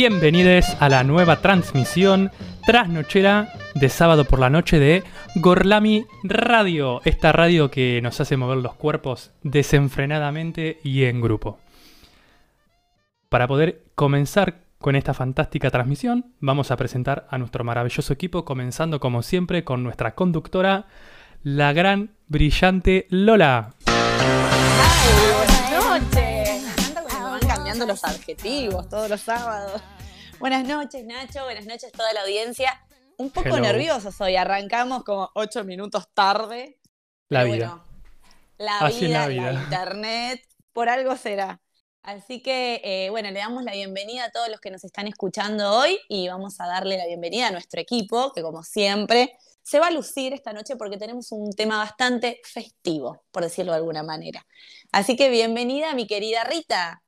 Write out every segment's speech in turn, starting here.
Bienvenidos a la nueva transmisión trasnochera de sábado por la noche de Gorlami Radio, esta radio que nos hace mover los cuerpos desenfrenadamente y en grupo. Para poder comenzar con esta fantástica transmisión, vamos a presentar a nuestro maravilloso equipo, comenzando como siempre con nuestra conductora, la gran, brillante Lola. Los adjetivos todos los sábados. Buenas noches, Nacho. Buenas noches, toda la audiencia. Un poco Hello. nerviosos hoy. Arrancamos como ocho minutos tarde. La vida. bueno, la Así vida, la vida. internet, por algo será. Así que, eh, bueno, le damos la bienvenida a todos los que nos están escuchando hoy y vamos a darle la bienvenida a nuestro equipo, que como siempre se va a lucir esta noche porque tenemos un tema bastante festivo, por decirlo de alguna manera. Así que bienvenida, mi querida Rita.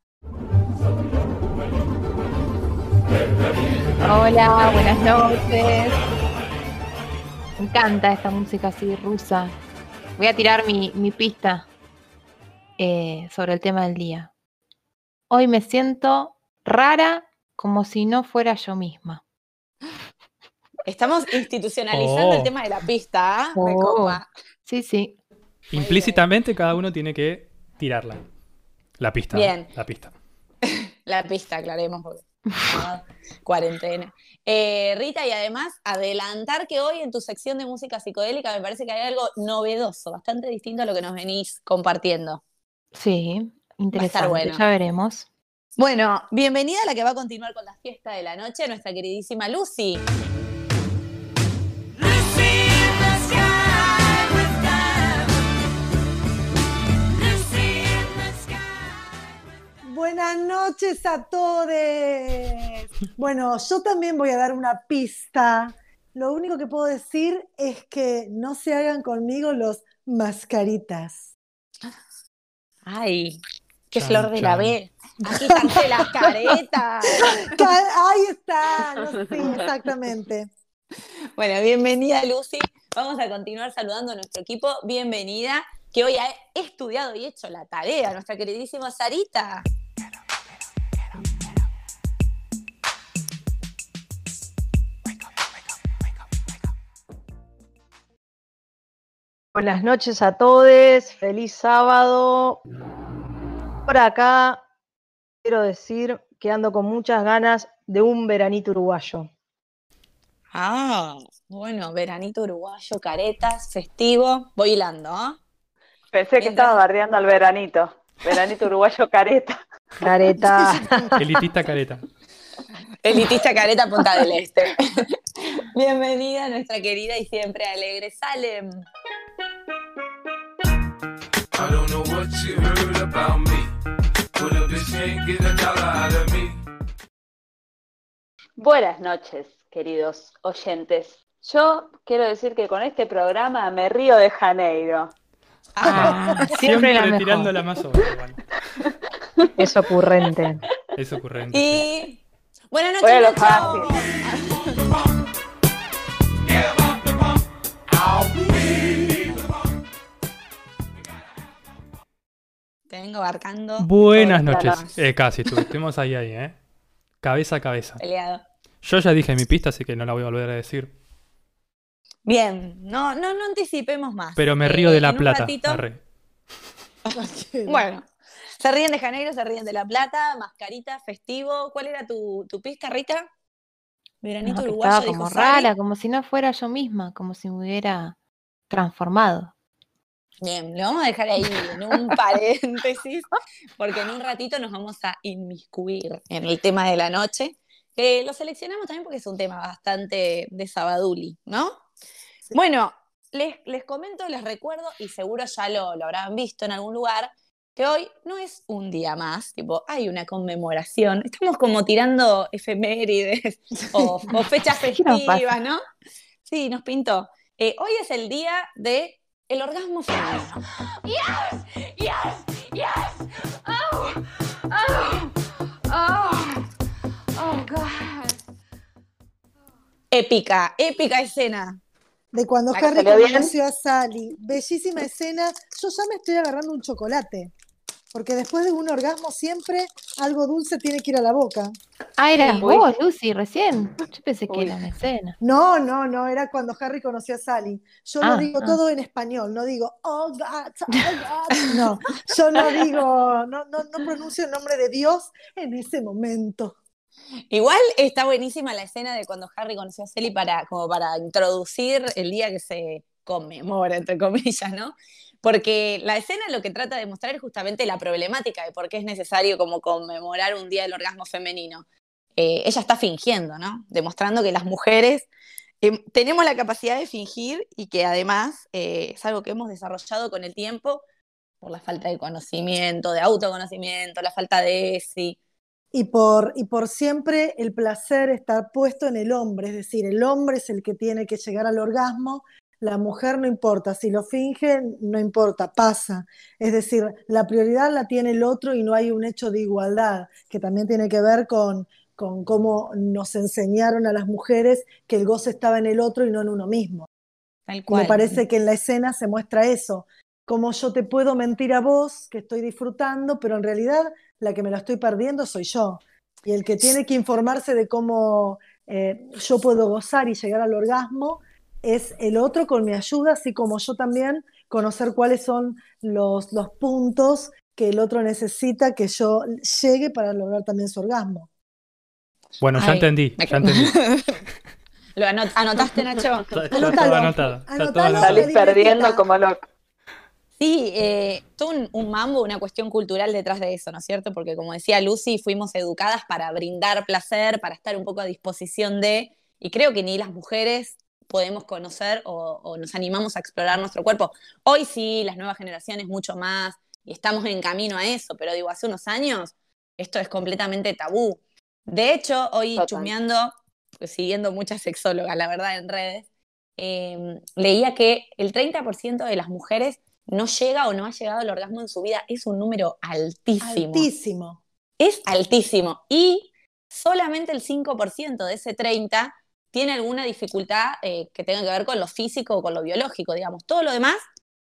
Hola, buenas noches. Me encanta esta música así rusa. Voy a tirar mi, mi pista eh, sobre el tema del día. Hoy me siento rara como si no fuera yo misma. Estamos institucionalizando Oh. el tema de la pista, ¿ah? Oh. copa. Sí, sí. Implícitamente cada uno tiene que tirarla. La pista. Bien. La pista. La pista, aclaremos, porque ah, cuarentena. Eh, Rita, y además adelantar que hoy en tu sección de música psicodélica me parece que hay algo novedoso, bastante distinto a lo que nos venís compartiendo. Sí, interesante. bueno. Ya veremos. Bueno, bienvenida a la que va a continuar con la fiesta de la noche, nuestra queridísima Lucy. Buenas noches a todos. Bueno, yo también voy a dar una pista. Lo único que puedo decir es que no se hagan conmigo los mascaritas. Ay, qué Chan, flor de la. B. Aquí están las caretas. Ca- Ahí está, no, sí, exactamente. Bueno, bienvenida Lucy. Vamos a continuar saludando a nuestro equipo. Bienvenida, que hoy ha estudiado y hecho la tarea, nuestra queridísima Sarita. Buenas noches a todos, feliz sábado. Por acá quiero decir que ando con muchas ganas de un veranito uruguayo. Ah, bueno, veranito uruguayo, caretas, festivo. Voy hilando, ¿ah? Pensé que estaba bardeando al veranito. Veranito uruguayo careta. Careta. Elitista careta. Elitista careta Punta del Este. Bienvenida nuestra querida y siempre alegre Salem. Don't know what you heard about me. But a bitch can't get a dollar out of me. Buenas noches, queridos oyentes. Yo quiero decir que con este programa me río de Janeiro. Ah, siempre, Siempre la tirando mejor. la más obvia, igual. Es ocurrente. Es ocurrente. sí. Y buenas noches, Bueno, Te vengo abarcando. Buenas noches. Eh, casi, estu- estuvimos ahí, ahí, ¿eh? Cabeza a cabeza. Peleado. Yo ya dije mi pista, así que no la voy a volver a decir. Bien, no, no, no anticipemos más. Pero me Eh, río de La Plata. ratito- arre. Bueno, se ríen de Janeiro, se ríen de La Plata, mascarita, festivo. ¿Cuál era tu, tu pista, Rita? Veranito No, uruguayo, estaba dijo como Sari. rara, como si no fuera yo misma, como si me hubiera transformado. Bien, lo vamos a dejar ahí en un paréntesis, porque en un ratito nos vamos a inmiscuir en el tema de la noche, que lo seleccionamos también porque es un tema bastante de Sabaduli, ¿no? Bueno, les, les comento, les recuerdo, y seguro ya lo, lo habrán visto en algún lugar, que hoy no es un día más, tipo, hay una conmemoración, estamos como tirando efemérides o, o fechas festivas, ¿no? Sí, nos pintó. Eh, hoy es el día de el orgasmo femenino. Yes! Yes! Yes! Oh! Oh! Oh! Oh, God. Épica, épica escena. De cuando Harry conoció a Sally. Bellísima escena. Yo ya me estoy agarrando un chocolate. Porque después de un orgasmo siempre algo dulce tiene que ir a la boca. Ah, eras Uy. vos, Lucy, recién. Yo pensé que era una escena. No, no, no, era cuando Harry conoció a Sally. Yo lo Ah, digo ah. todo en español, no digo, oh God, oh God. No, yo no digo, no, no, no pronuncio el nombre de Dios en ese momento. Igual está buenísima la escena de cuando Harry conoció a Sally para, como para introducir el día que se conmemora, entre comillas, ¿no? Porque la escena lo que trata de mostrar es justamente la problemática de por qué es necesario como conmemorar un día del orgasmo femenino. Eh, ella está fingiendo, ¿no? Demostrando que las mujeres eh, tenemos la capacidad de fingir y que además eh, es algo que hemos desarrollado con el tiempo por la falta de conocimiento, de autoconocimiento, la falta de ESI. Y por, y por siempre el placer está puesto en el hombre, es decir, el hombre es el que tiene que llegar al orgasmo, la mujer no importa, si lo finge, no importa, pasa. Es decir, la prioridad la tiene el otro y no hay un hecho de igualdad, que también tiene que ver con, con cómo nos enseñaron a las mujeres que el goce estaba en el otro y no en uno mismo. Tal cual. me parece que en la escena se muestra eso, como yo te puedo mentir a vos, que estoy disfrutando, pero en realidad la que me la estoy perdiendo soy yo. Y el que tiene que informarse de cómo eh, yo puedo gozar y llegar al orgasmo es el otro con mi ayuda, así como yo también conocer cuáles son los, los puntos que el otro necesita que yo llegue para lograr también su orgasmo. Bueno, ya Ay, entendí, me- ya entendí. ¿Lo anot- anotaste, Nacho? Está, todo anotado. Anotado. Salís perdiendo como loco. Sí, eh, todo un, un mambo, una cuestión cultural detrás de eso, ¿no es cierto? Porque como decía Lucy, fuimos educadas para brindar placer, para estar un poco a disposición de, y creo que ni las mujeres podemos conocer o, o nos animamos a explorar nuestro cuerpo. Hoy sí, las nuevas generaciones mucho más, y estamos en camino a eso, pero digo, hace unos años esto es completamente tabú. De hecho, hoy Total. chusmeando, pues, siguiendo muchas sexólogas, la verdad, en redes, eh, leía que el 30% de las mujeres no llega o no ha llegado al orgasmo en su vida. Es un número altísimo. Altísimo. Es altísimo. Y solamente el 5% de ese 30% tiene alguna dificultad eh, que tenga que ver con lo físico o con lo biológico, digamos. Todo lo demás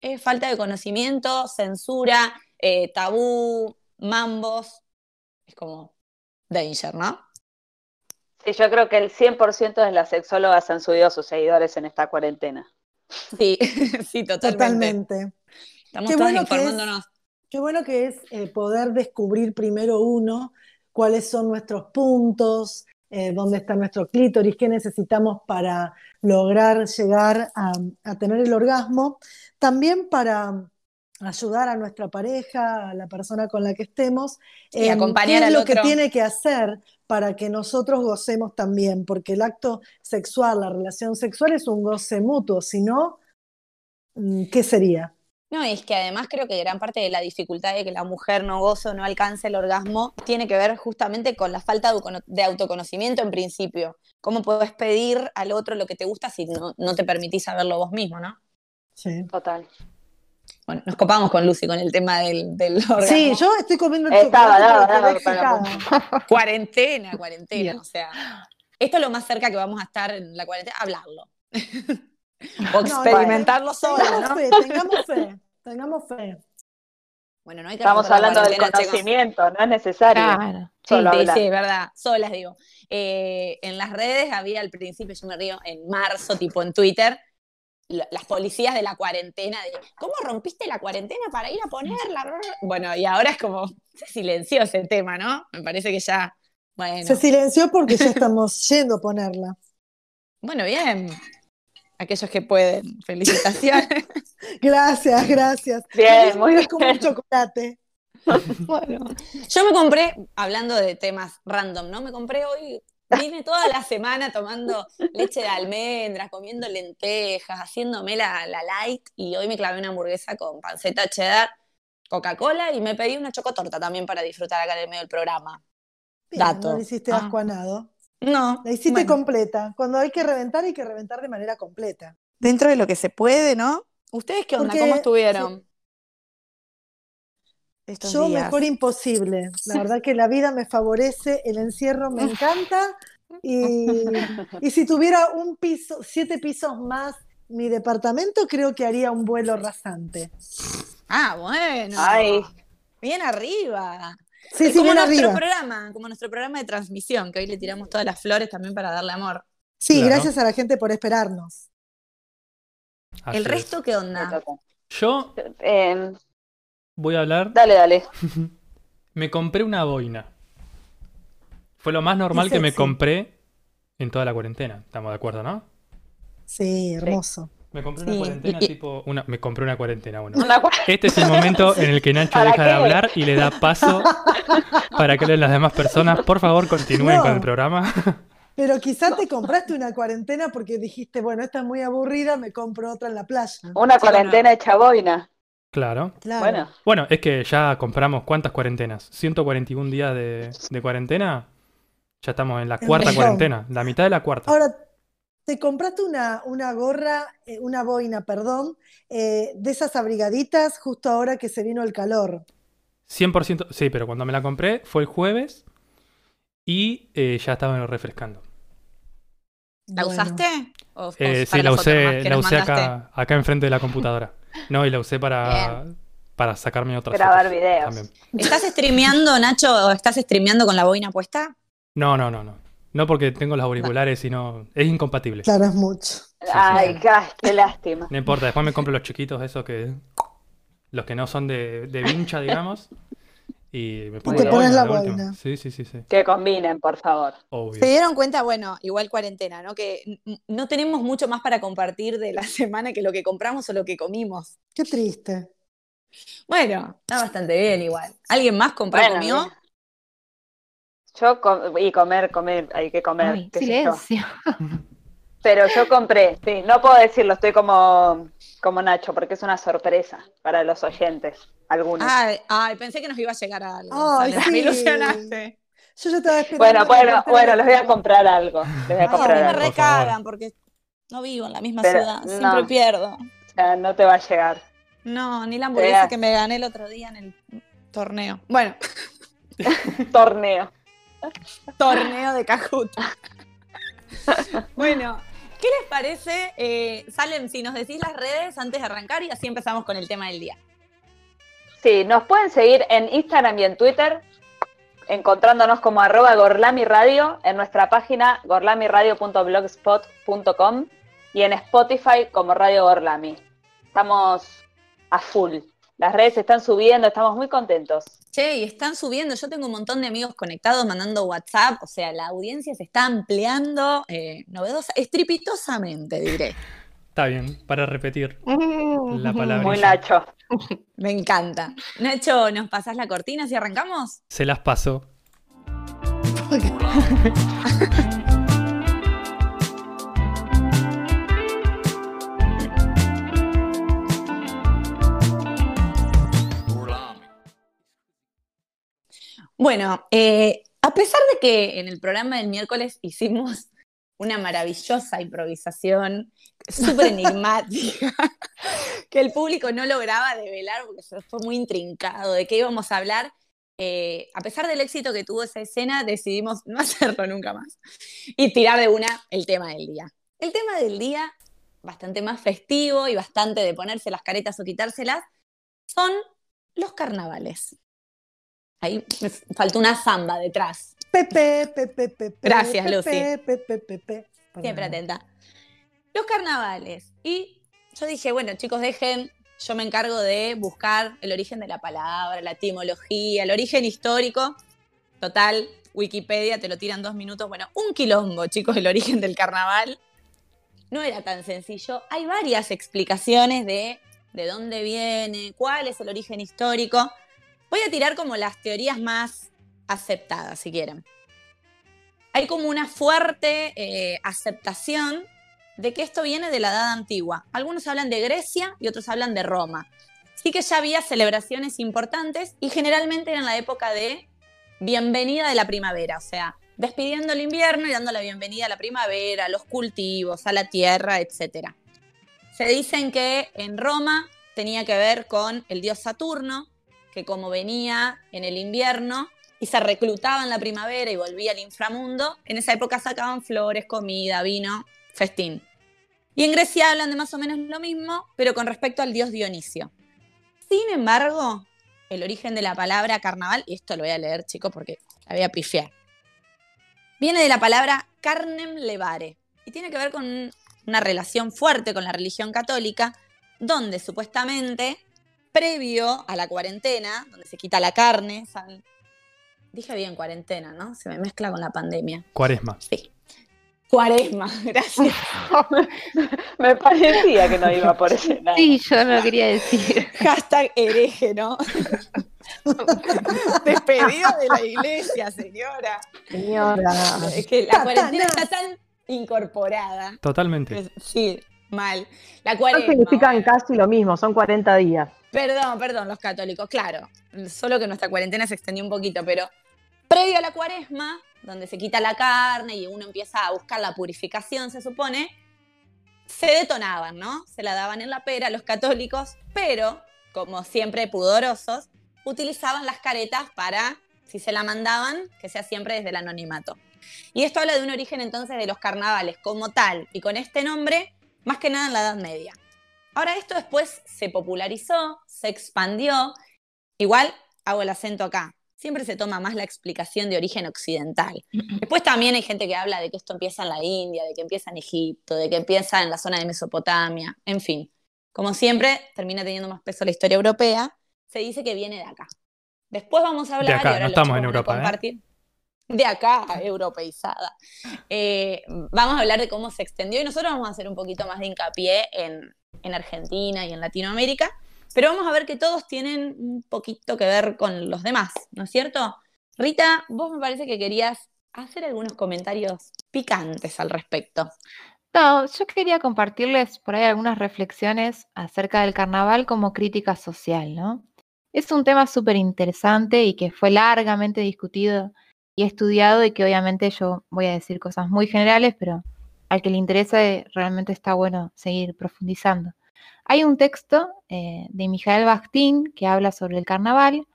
es falta de conocimiento, censura, eh, tabú, mambos. Es como danger, ¿no? Sí, yo creo que el 100% de las sexólogas han subido a sus seguidores en esta cuarentena. Sí, sí, totalmente. Totalmente. Estamos Qué todas bueno que es- informándonos. Qué bueno que es eh, poder descubrir primero uno cuáles son nuestros puntos, eh, dónde está nuestro clítoris, qué necesitamos para lograr llegar a, a tener el orgasmo. También para ayudar a nuestra pareja, a la persona con la que estemos, Y acompañar qué es lo que tiene que hacer para que nosotros gocemos también, porque el acto sexual, la relación sexual es un goce mutuo, si no, mm, ¿qué sería? No, es que además creo que gran parte de la dificultad de que la mujer no goce o no alcance el orgasmo tiene que ver justamente con la falta de autocono- de autoconocimiento en principio. ¿Cómo puedes pedir al otro lo que te gusta si no, no te permitís saberlo vos mismo, no? Sí. Total. Bueno, nos copamos con Lucy con el tema del, del orgasmo. Sí, yo estoy comiendo el Estaba, para- excitada. Cuarentena, cuarentena, o sea. Esto es lo más cerca que vamos a estar en la cuarentena, hablarlo. o No, experimentarlo solo, Tengamos ¿no? fe, tengamos fe, tengamos fe. Bueno, no hay que Estamos hablando del chicos. conocimiento, no es necesario. Claro. Sí, Solo sí, hablar. sí, es verdad, solas digo. Eh, en las redes había al principio, yo me río, en marzo, tipo en Twitter, la- las policías de la cuarentena, de ¿cómo rompiste la cuarentena para ir a ponerla? Bueno, y ahora es como, se silenció ese tema, ¿no? Me parece que ya, bueno, Se silenció porque ya estamos yendo a ponerla. bueno, bien. Aquellos que pueden, felicitaciones. Gracias, gracias. Bien, muy Es como un bien. chocolate. Bueno, yo me compré, hablando de temas random, ¿no? Me compré hoy, vine toda la semana tomando leche de almendras, comiendo lentejas, haciéndome la, la light y hoy me clavé una hamburguesa con panceta cheddar, Coca-Cola y me pedí una chocotorta también para disfrutar acá en el medio del programa. Bien, Dato. no le hiciste Ah. No, La hiciste bueno, completa. Cuando hay que reventar, hay que reventar de manera completa. dentro de lo que se puede, ¿no? ¿Ustedes qué onda? Porque- ¿Cómo estuvieron? Estos Yo días. mejor imposible. La verdad que la vida me favorece, el encierro me encanta. Y, y si tuviera un piso, siete pisos más mi departamento, creo que haría un vuelo rasante. Ah, bueno. Ay, Bien arriba. Sí, Es sí, como nuestro arriba. programa, como nuestro programa de transmisión, que hoy le tiramos todas las flores también para darle amor. Sí, Claro. gracias a la gente por esperarnos. Así ¿El es. resto qué onda? Yo Eh, voy a hablar. dale, dale. Me compré una boina. Fue lo más normal que me compré en toda la cuarentena. Estamos de acuerdo, ¿no? Sí, hermoso. Me compré una Sí, cuarentena tipo. Una, me compré una cuarentena, bueno. Una Este es el momento en el que Nacho ¿Para deja de hablar y le da paso para que las demás personas. Por favor, continúen No. con el programa. Pero quizás te compraste una cuarentena porque dijiste, bueno, esta es muy aburrida, me compro otra en la playa. Una Sí, cuarentena hecha boina. claro. Claro. Bueno, Bueno, es que ya compramos cuántas cuarentenas. 141 días de, de cuarentena. Ya estamos en la cuarta cuarentena. La mitad de la cuarta. Ahora, te compraste una, una gorra, eh, una boina, perdón, eh, de esas abrigaditas justo ahora que se vino el calor. 100%. Sí, pero cuando me la compré fue el jueves y eh, ya estaba refrescando. ¿La Bueno. usaste? ¿O- o Eh, sí, la usé, la usé acá, acá enfrente de la computadora. No, y la usé para, para sacarme otras Grabar fotos videos. también. ¿Estás streameando, Nacho, o estás streameando con la boina puesta? No, no, no, no. No porque tengo los auriculares y no. Es incompatible. Claro, es mucho. sí. ay, qué lástima. No importa, después me compro los chiquitos, esos que. Los que no son de, de vincha, digamos. Y me pongo te la pones boina, la boina. Sí, sí, sí, sí. Que combinen, por favor. Obvio. Se dieron cuenta, bueno, igual cuarentena, ¿no? Que no tenemos mucho más para compartir de la semana que lo que compramos o lo que comimos. Qué triste. Bueno, está bastante bien igual. ¿Alguien más compró Bueno, comió? mira. Yo com- y comer, comer, hay que comer. Ay, qué silencio. Pero yo compré, sí, no puedo decirlo, estoy como, como Nacho, porque es una sorpresa para los oyentes, algunos. Ay, ay, pensé que nos iba a llegar a algo. Ay, sí. Me ilusionaste. Yo ya estaba esperando. bueno, bueno, bueno, les voy a comprar algo. Les voy a Ay, a comprar mí me. Por recagan porque no vivo en la misma Pero, ciudad. no. Siempre pierdo. O sea, no te va a llegar. No, ni la hamburguesa que me gané el otro día en el torneo. Bueno, Torneo. Torneo de Cajuta. bueno, ¿qué les parece? Eh, Salem, si nos decís las redes antes de arrancar y así empezamos con el tema del día. Sí, nos pueden seguir en Instagram y en Twitter, encontrándonos como arroba Gorlami Radio, en nuestra página gorlamiradio.blogspot.com y en Spotify como Radio Gorlami. Estamos a full. Las redes están subiendo, estamos muy contentos. Che, y están subiendo, yo tengo un montón de amigos conectados mandando WhatsApp, o sea, la audiencia se está ampliando, eh, novedosa, estrepitosamente, diré. Está bien, para repetir la palabra. Muy Nacho. Me encanta. Nacho, ¿nos pasás la cortina si arrancamos? Se las paso. Bueno, eh, a pesar de que en el programa del miércoles hicimos una maravillosa improvisación súper enigmática, que el público no lograba develar porque se fue muy intrincado de qué íbamos a hablar, eh, a pesar del éxito que tuvo esa escena, decidimos no hacerlo nunca más y tirar de una el tema del día. El tema del día, bastante más festivo y bastante de ponerse las caretas o quitárselas, son los carnavales. Ahí me faltó una zamba detrás. Pepe, pepe, pepe. Gracias, Lucy. Pepe, pepe, pepe. Siempre atenta. Los carnavales. Y yo dije, bueno, chicos, dejen, yo me encargo de buscar el origen de la palabra, la etimología, el origen histórico. Total, Wikipedia te lo tiran dos minutos. Bueno, un quilombo, chicos, el origen del carnaval. No era tan sencillo. Hay varias explicaciones de de dónde viene, cuál es el origen histórico. Voy a tirar como las teorías más aceptadas, si quieren. Hay como una fuerte eh, aceptación de que esto viene de la Edad Antigua. Algunos hablan de Grecia y otros hablan de Roma. Sí que ya había celebraciones importantes y generalmente era en la época de bienvenida de la primavera, o sea, despidiendo el invierno y dando la bienvenida a la primavera, a los cultivos, a la tierra, etc. Se dicen que en Roma tenía que ver con el dios Saturno, que como venía en el invierno y se reclutaba en la primavera y volvía al inframundo, en esa época sacaban flores, comida, vino, festín. Y en Grecia hablan de más o menos lo mismo, pero con respecto al dios Dionisio. Sin embargo, el origen de la palabra carnaval, y esto lo voy a leer, chicos, porque la voy a pifiar. Viene de la palabra carnem levare y tiene que ver con una relación fuerte con la religión católica, donde supuestamente, previo a la cuarentena, donde se quita la carne, ¿saben? dije bien cuarentena, ¿no? Se me mezcla con la pandemia. Cuaresma. Sí. Cuaresma, gracias. Me parecía que no iba por ese lado. Sí, yo no lo quería decir. Hashtag hereje, ¿no? Despedido de la iglesia, señora. Señora. Es que la cuarentena está tan incorporada. Totalmente. Sí, mal. La No cuaresma. significan casi lo mismo, son 40 días. Perdón, perdón, los católicos, claro. Solo que nuestra cuarentena se extendió un poquito, pero previo a la cuaresma, donde se quita la carne y uno empieza a buscar la purificación, se supone, se detonaban, ¿no? Se la daban en la pera los católicos, pero, como siempre pudorosos, utilizaban las caretas para, si se la mandaban, que sea siempre desde el anonimato. Y esto habla de un origen entonces de los carnavales como tal y con este nombre, más que nada en la Edad Media. Ahora esto después se popularizó, se expandió. Igual hago el acento acá. Siempre se toma más la explicación de origen occidental. Después también hay gente que habla de que esto empieza en la India, de que empieza en Egipto, de que empieza en la zona de Mesopotamia, en fin. Como siempre, termina teniendo más peso la historia europea. Se dice que viene de acá. Después vamos a hablar. acá, y ahora no estamos en Europa, ¿eh? compartir. De acá, europeizada. Eh, vamos a hablar de cómo se extendió y nosotros vamos a hacer un poquito más de hincapié en, en Argentina y en Latinoamérica, pero vamos a ver que todos tienen un poquito que ver con los demás, ¿no es cierto? Rita, vos me parece que querías hacer algunos comentarios picantes al respecto. No, yo quería compartirles por ahí algunas reflexiones acerca del carnaval como crítica social, ¿no? Es un tema súper interesante y que fue largamente discutido y estudiado y que obviamente yo voy a decir cosas muy generales, pero al que le interese realmente está bueno seguir profundizando. Hay un texto eh, de Mijael Bakhtin que habla sobre el carnaval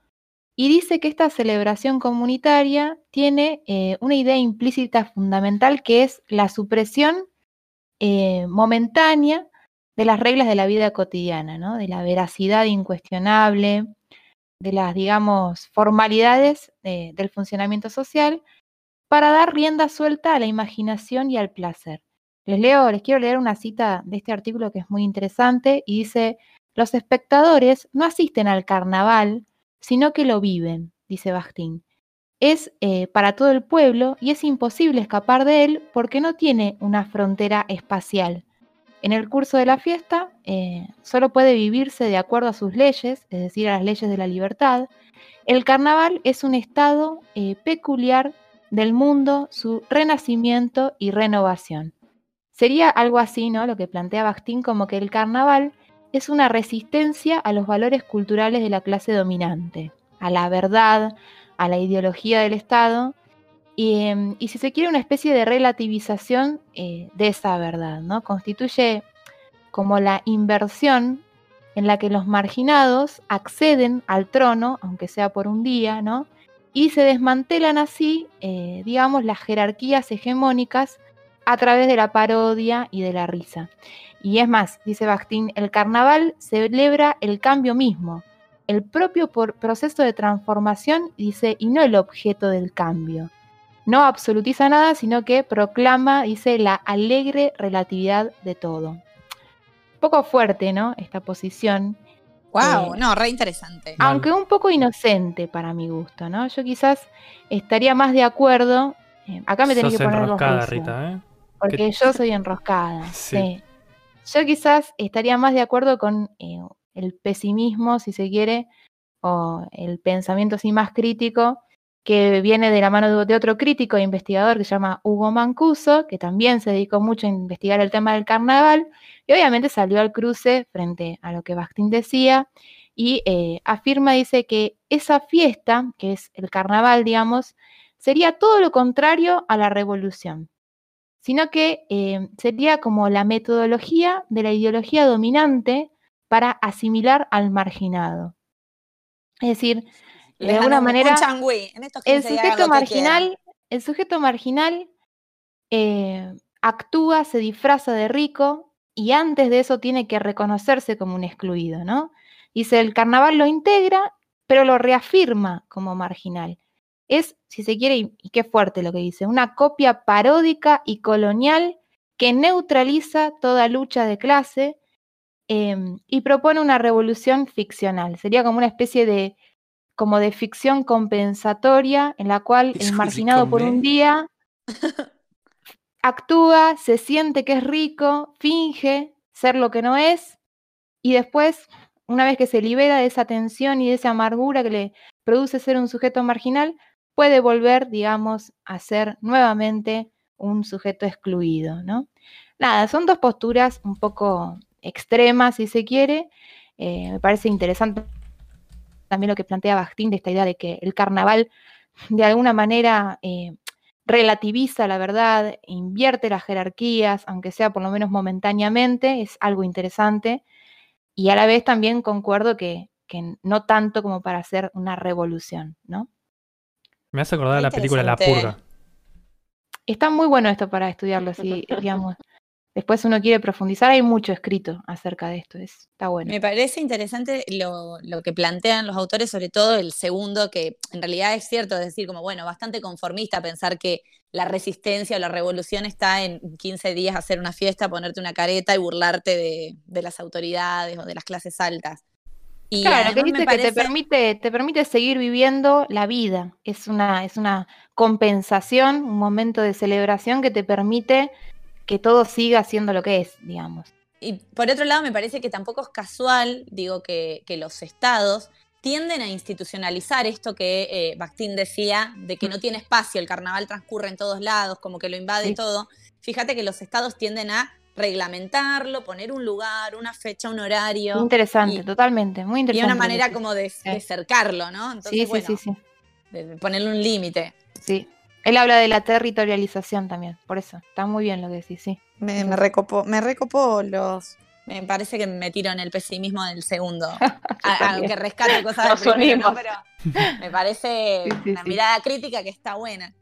y dice que esta celebración comunitaria tiene eh, una idea implícita fundamental que es la supresión eh, momentánea de las reglas de la vida cotidiana, ¿no? de la veracidad incuestionable, de las, digamos, formalidades del funcionamiento social, para dar rienda suelta a la imaginación y al placer. Les leo, les quiero leer una cita de este artículo que es muy interesante y dice, los espectadores no asisten al carnaval, sino que lo viven, dice Bakhtin. Es eh, para todo el pueblo y es imposible escapar de él porque no tiene una frontera espacial. En el curso de la fiesta eh, solo puede vivirse de acuerdo a sus leyes, es decir, a las leyes de la libertad. El carnaval es un estado eh, peculiar del mundo, su renacimiento y renovación. Sería algo así, ¿no? Lo que plantea Bakhtin como que el carnaval es una resistencia a los valores culturales de la clase dominante, a la verdad, a la ideología del Estado y, em, si se quiere una especie de relativización eh, de esa verdad, ¿no? Constituye como la inversión en la que los marginados acceden al trono, aunque sea por un día, ¿no? Y se desmantelan así, eh, digamos, las jerarquías hegemónicas a través de la parodia y de la risa. Y es más, dice Bakhtin, el carnaval celebra el cambio mismo, el propio por- proceso de transformación, dice, y no el objeto del cambio. No absolutiza nada, sino que proclama, dice, la alegre relatividad de todo. Un poco fuerte, ¿no? Esta posición, Wow, Eh, no, re interesante. Aunque un poco inocente para mi gusto, ¿no? Yo quizás estaría más de acuerdo. eh, acá me tenés Sos que poner los Rita, ¿eh? Porque que- yo soy enroscada. Sí. sí. Yo quizás estaría más de acuerdo con eh, el pesimismo, si se quiere, o el pensamiento así más crítico, que viene de la mano de, otro crítico e investigador que se llama Hugo Mancuso, que también se dedicó mucho a investigar el tema del carnaval, y obviamente salió al cruce frente a lo que Bakhtin decía, y eh, afirma, dice que esa fiesta, que es el carnaval, digamos, sería todo lo contrario a la revolución sino que eh, sería como la metodología de la ideología dominante para asimilar al marginado. Es decir, de Les alguna manera. En estos el 15 días sujeto marginal, el sujeto marginal eh, actúa, se disfraza de rico y antes de eso tiene que reconocerse como un excluido, ¿no? Dice, el carnaval lo integra pero lo reafirma como marginal. Es, si se quiere, y y qué fuerte lo que dice, una copia paródica y colonial que neutraliza toda lucha de clase em, y propone una revolución ficcional. Sería como una especie de, como de ficción compensatoria en la cual el marginado por un día actúa, se siente que es rico, finge ser lo que no es y después, una vez que se libera de esa tensión y de esa amargura que le produce ser un sujeto marginal, puede volver, digamos, a ser nuevamente un sujeto excluido, ¿no? Nada, son dos posturas un poco extremas, si se quiere. Eh, me parece interesante también lo que plantea Bastín de esta idea de que el carnaval de alguna manera eh, relativiza la verdad, invierte las jerarquías, aunque sea por lo menos momentáneamente, es algo interesante. Y a la vez también concuerdo que, que no tanto como para hacer una revolución, ¿no? Me hace acordar de la película La. Purga. Está muy bueno esto para estudiarlo, si digamos. Después uno quiere profundizar, hay mucho escrito acerca de esto, es, está bueno. Me parece interesante lo, lo que plantean los autores, sobre todo el segundo, que en realidad es cierto, es decir, como bueno, bastante conformista pensar que la resistencia o la revolución está en 15 días hacer una fiesta, ponerte una careta y burlarte de, de las autoridades o de las clases altas. Y Claro, que dice que te parece- permite, te permite seguir viviendo la vida. Es una, es una compensación, un momento de celebración que te permite que todo siga siendo lo que es, digamos. Y por otro lado, me parece que tampoco es casual, digo, que, que los estados tienden a institucionalizar esto que eh, Bakhtin decía, de que no tiene espacio, el carnaval transcurre en todos lados, como que lo invade Sí. todo. Fíjate que los estados tienden a reglamentarlo, poner un lugar, una fecha, un horario. Interesante, y- totalmente, muy Y interesante. una lo que manera como de, de cercarlo, ¿no? Entonces, Sí, sí, bueno, sí, sí, de- ponerle un límite. sí. Él habla de la territorialización también, por eso. Está muy bien lo que decís, sí. Me, me recopó, me recopó los. Me parece que me tiro en el pesimismo del segundo. A- aunque rescate cosas del primero. Pero me parece Sí, sí, una sí. mirada crítica que está buena.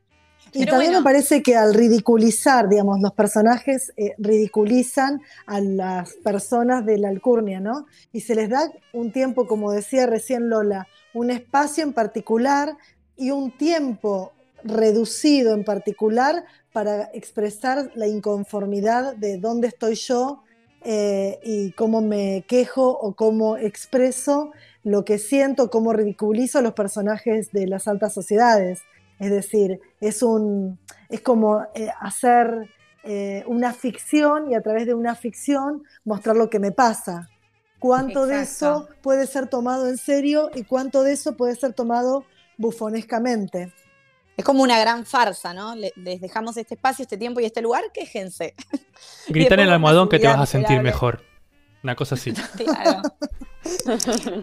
Y Pero también bueno. me parece que al ridiculizar, digamos, los personajes eh, ridiculizan a las personas de la alcurnia, ¿no? Y se les da un tiempo, como decía recién Lola, un espacio en particular y un tiempo reducido en particular para expresar la inconformidad de dónde estoy yo eh, y cómo me quejo o cómo expreso lo que siento, cómo ridiculizo a los personajes de las altas sociedades. Es decir, es, un, es como eh, hacer eh, una ficción y a través de una ficción mostrar lo que me pasa. ¿Cuánto de eso puede ser tomado en serio y cuánto de eso puede ser tomado bufonescamente? Es como una gran farsa, ¿no? Le- les dejamos este espacio, este tiempo y este lugar, quéjense. Grita en el almohadón que te vas a sentir mejor. Una cosa así. Claro.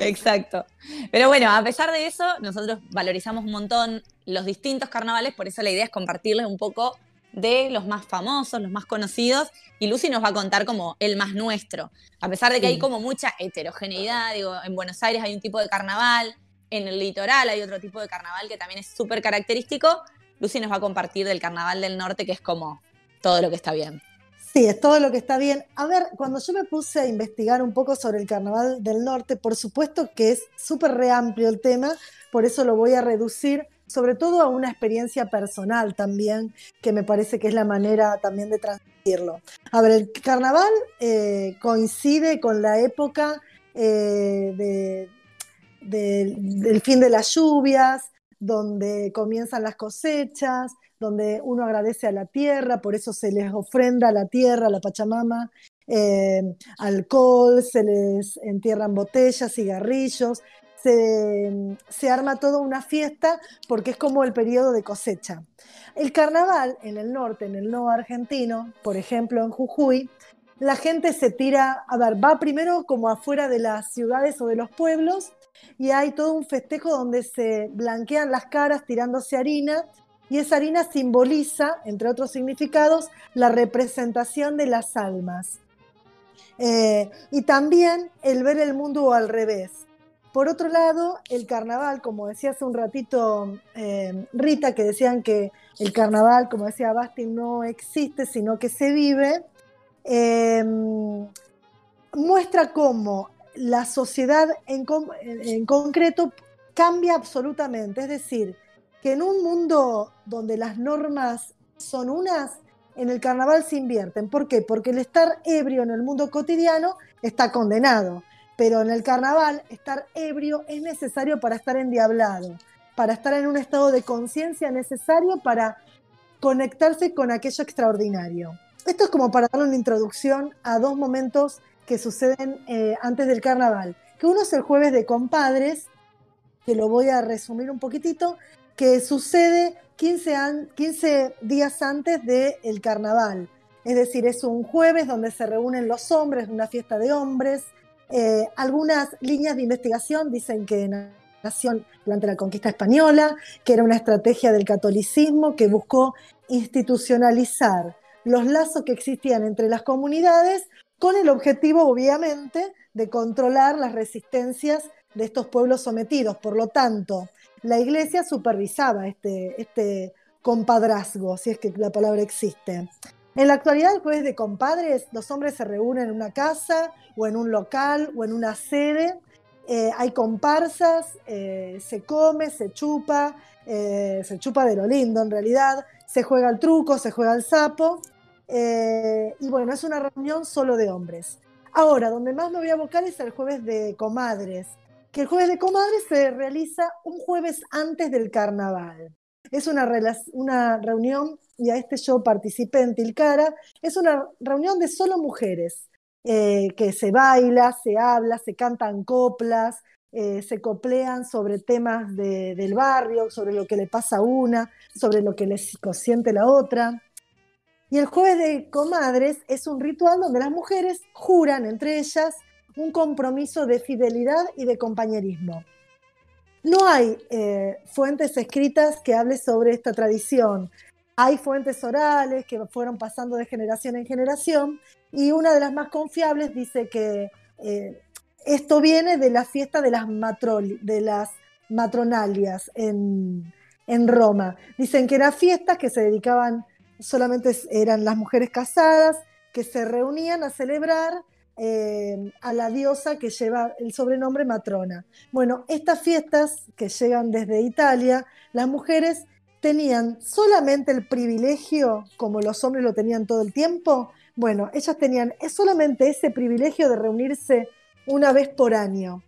Exacto. Pero bueno, a pesar de eso, nosotros valorizamos un montón los distintos carnavales, por eso la idea es compartirles un poco de los más famosos, los más conocidos, y Lucy nos va a contar como el más nuestro. A pesar de que Sí. hay como mucha heterogeneidad, digo, en Buenos Aires hay un tipo de carnaval, en el litoral hay otro tipo de carnaval que también es súper característico, Lucy nos va a compartir del carnaval del norte, que es como todo lo que está bien. Sí, es todo lo que está bien. A ver, cuando yo me puse a investigar un poco sobre el Carnaval del Norte, por supuesto que es súper re amplio el tema, por eso lo voy a reducir sobre todo a una experiencia personal también, que me parece que es la manera también de transmitirlo. A ver, el carnaval eh, coincide con la época eh, de- de- del fin de las lluvias, donde comienzan las cosechas, donde uno agradece a la tierra, por eso se les ofrenda a la tierra, a la Pachamama, eh, alcohol, se les entierran botellas, cigarrillos, se, se arma toda una fiesta porque es como el periodo de cosecha. El carnaval en el norte, en el no argentino, por ejemplo en Jujuy, la gente se tira, a ver, va primero como afuera de las ciudades o de los pueblos y hay todo un festejo donde se blanquean las caras tirándose harina y esa harina simboliza, entre otros significados, la representación de las almas. Eh, y también el ver el mundo al revés. Por otro lado, el carnaval, como decía hace un ratito eh, Rita, que decían que el carnaval, como decía Basti, no existe, sino que se vive, eh, muestra cómo la sociedad en, con- en- en concreto cambia absolutamente. Es decir, que en un mundo donde las normas son unas, en el carnaval se invierten. ¿Por qué? Porque el estar ebrio en el mundo cotidiano está condenado. Pero en el carnaval, estar ebrio es necesario para estar endiablado, para estar en un estado de conciencia necesario para conectarse con aquello extraordinario. Esto es como para darle una introducción a dos momentos que suceden eh, antes del carnaval. Que uno es el jueves de compadres, que lo voy a resumir un poquitito, que sucede 15, an- 15 días antes del carnaval. Es decir, es un jueves donde se reúnen los hombres, una fiesta de hombres. Eh, algunas líneas de investigación dicen que nació durante la conquista española, que era una estrategia del catolicismo que buscó institucionalizar los lazos que existían entre las comunidades con el objetivo, obviamente, de controlar las resistencias de estos pueblos sometidos. Por lo tanto, la iglesia supervisaba este, este compadrazgo, si es que la palabra existe. En la actualidad, el jueves de compadres, los hombres se reúnen en una casa o en un local o en una sede. Eh, hay comparsas, eh, se come, se chupa, eh, se chupa de lo lindo en realidad, se juega al truco, se juega al sapo. Eh, y bueno, es una reunión solo de hombres. Ahora, donde más me voy a abocar es el jueves de comadres, que el jueves de comadres se realiza un jueves antes del carnaval. Es una, reunión, y a este yo participé en Tilcara, es una reunión de solo mujeres, eh, que se baila, se habla, se cantan coplas, eh, se coplean sobre temas de- del barrio, sobre lo que le pasa a una, sobre lo que le siente la otra. Y el jueves de comadres es un ritual donde las mujeres juran entre ellas un compromiso de fidelidad y de compañerismo. No hay eh, fuentes escritas que hablen sobre esta tradición. Hay fuentes orales que fueron pasando de generación en generación y una de las más confiables dice que eh, esto viene de la fiesta de las, de las matronalias en, en Roma. Dicen que eran fiestas que se dedicaban, solamente eran las mujeres casadas, que se reunían a celebrar eh, a la diosa que lleva el sobrenombre matrona. Bueno, estas fiestas que llegan desde Italia, las mujeres tenían solamente el privilegio, como los hombres lo tenían todo el tiempo, bueno, ellas tenían solamente ese privilegio de reunirse una vez por año.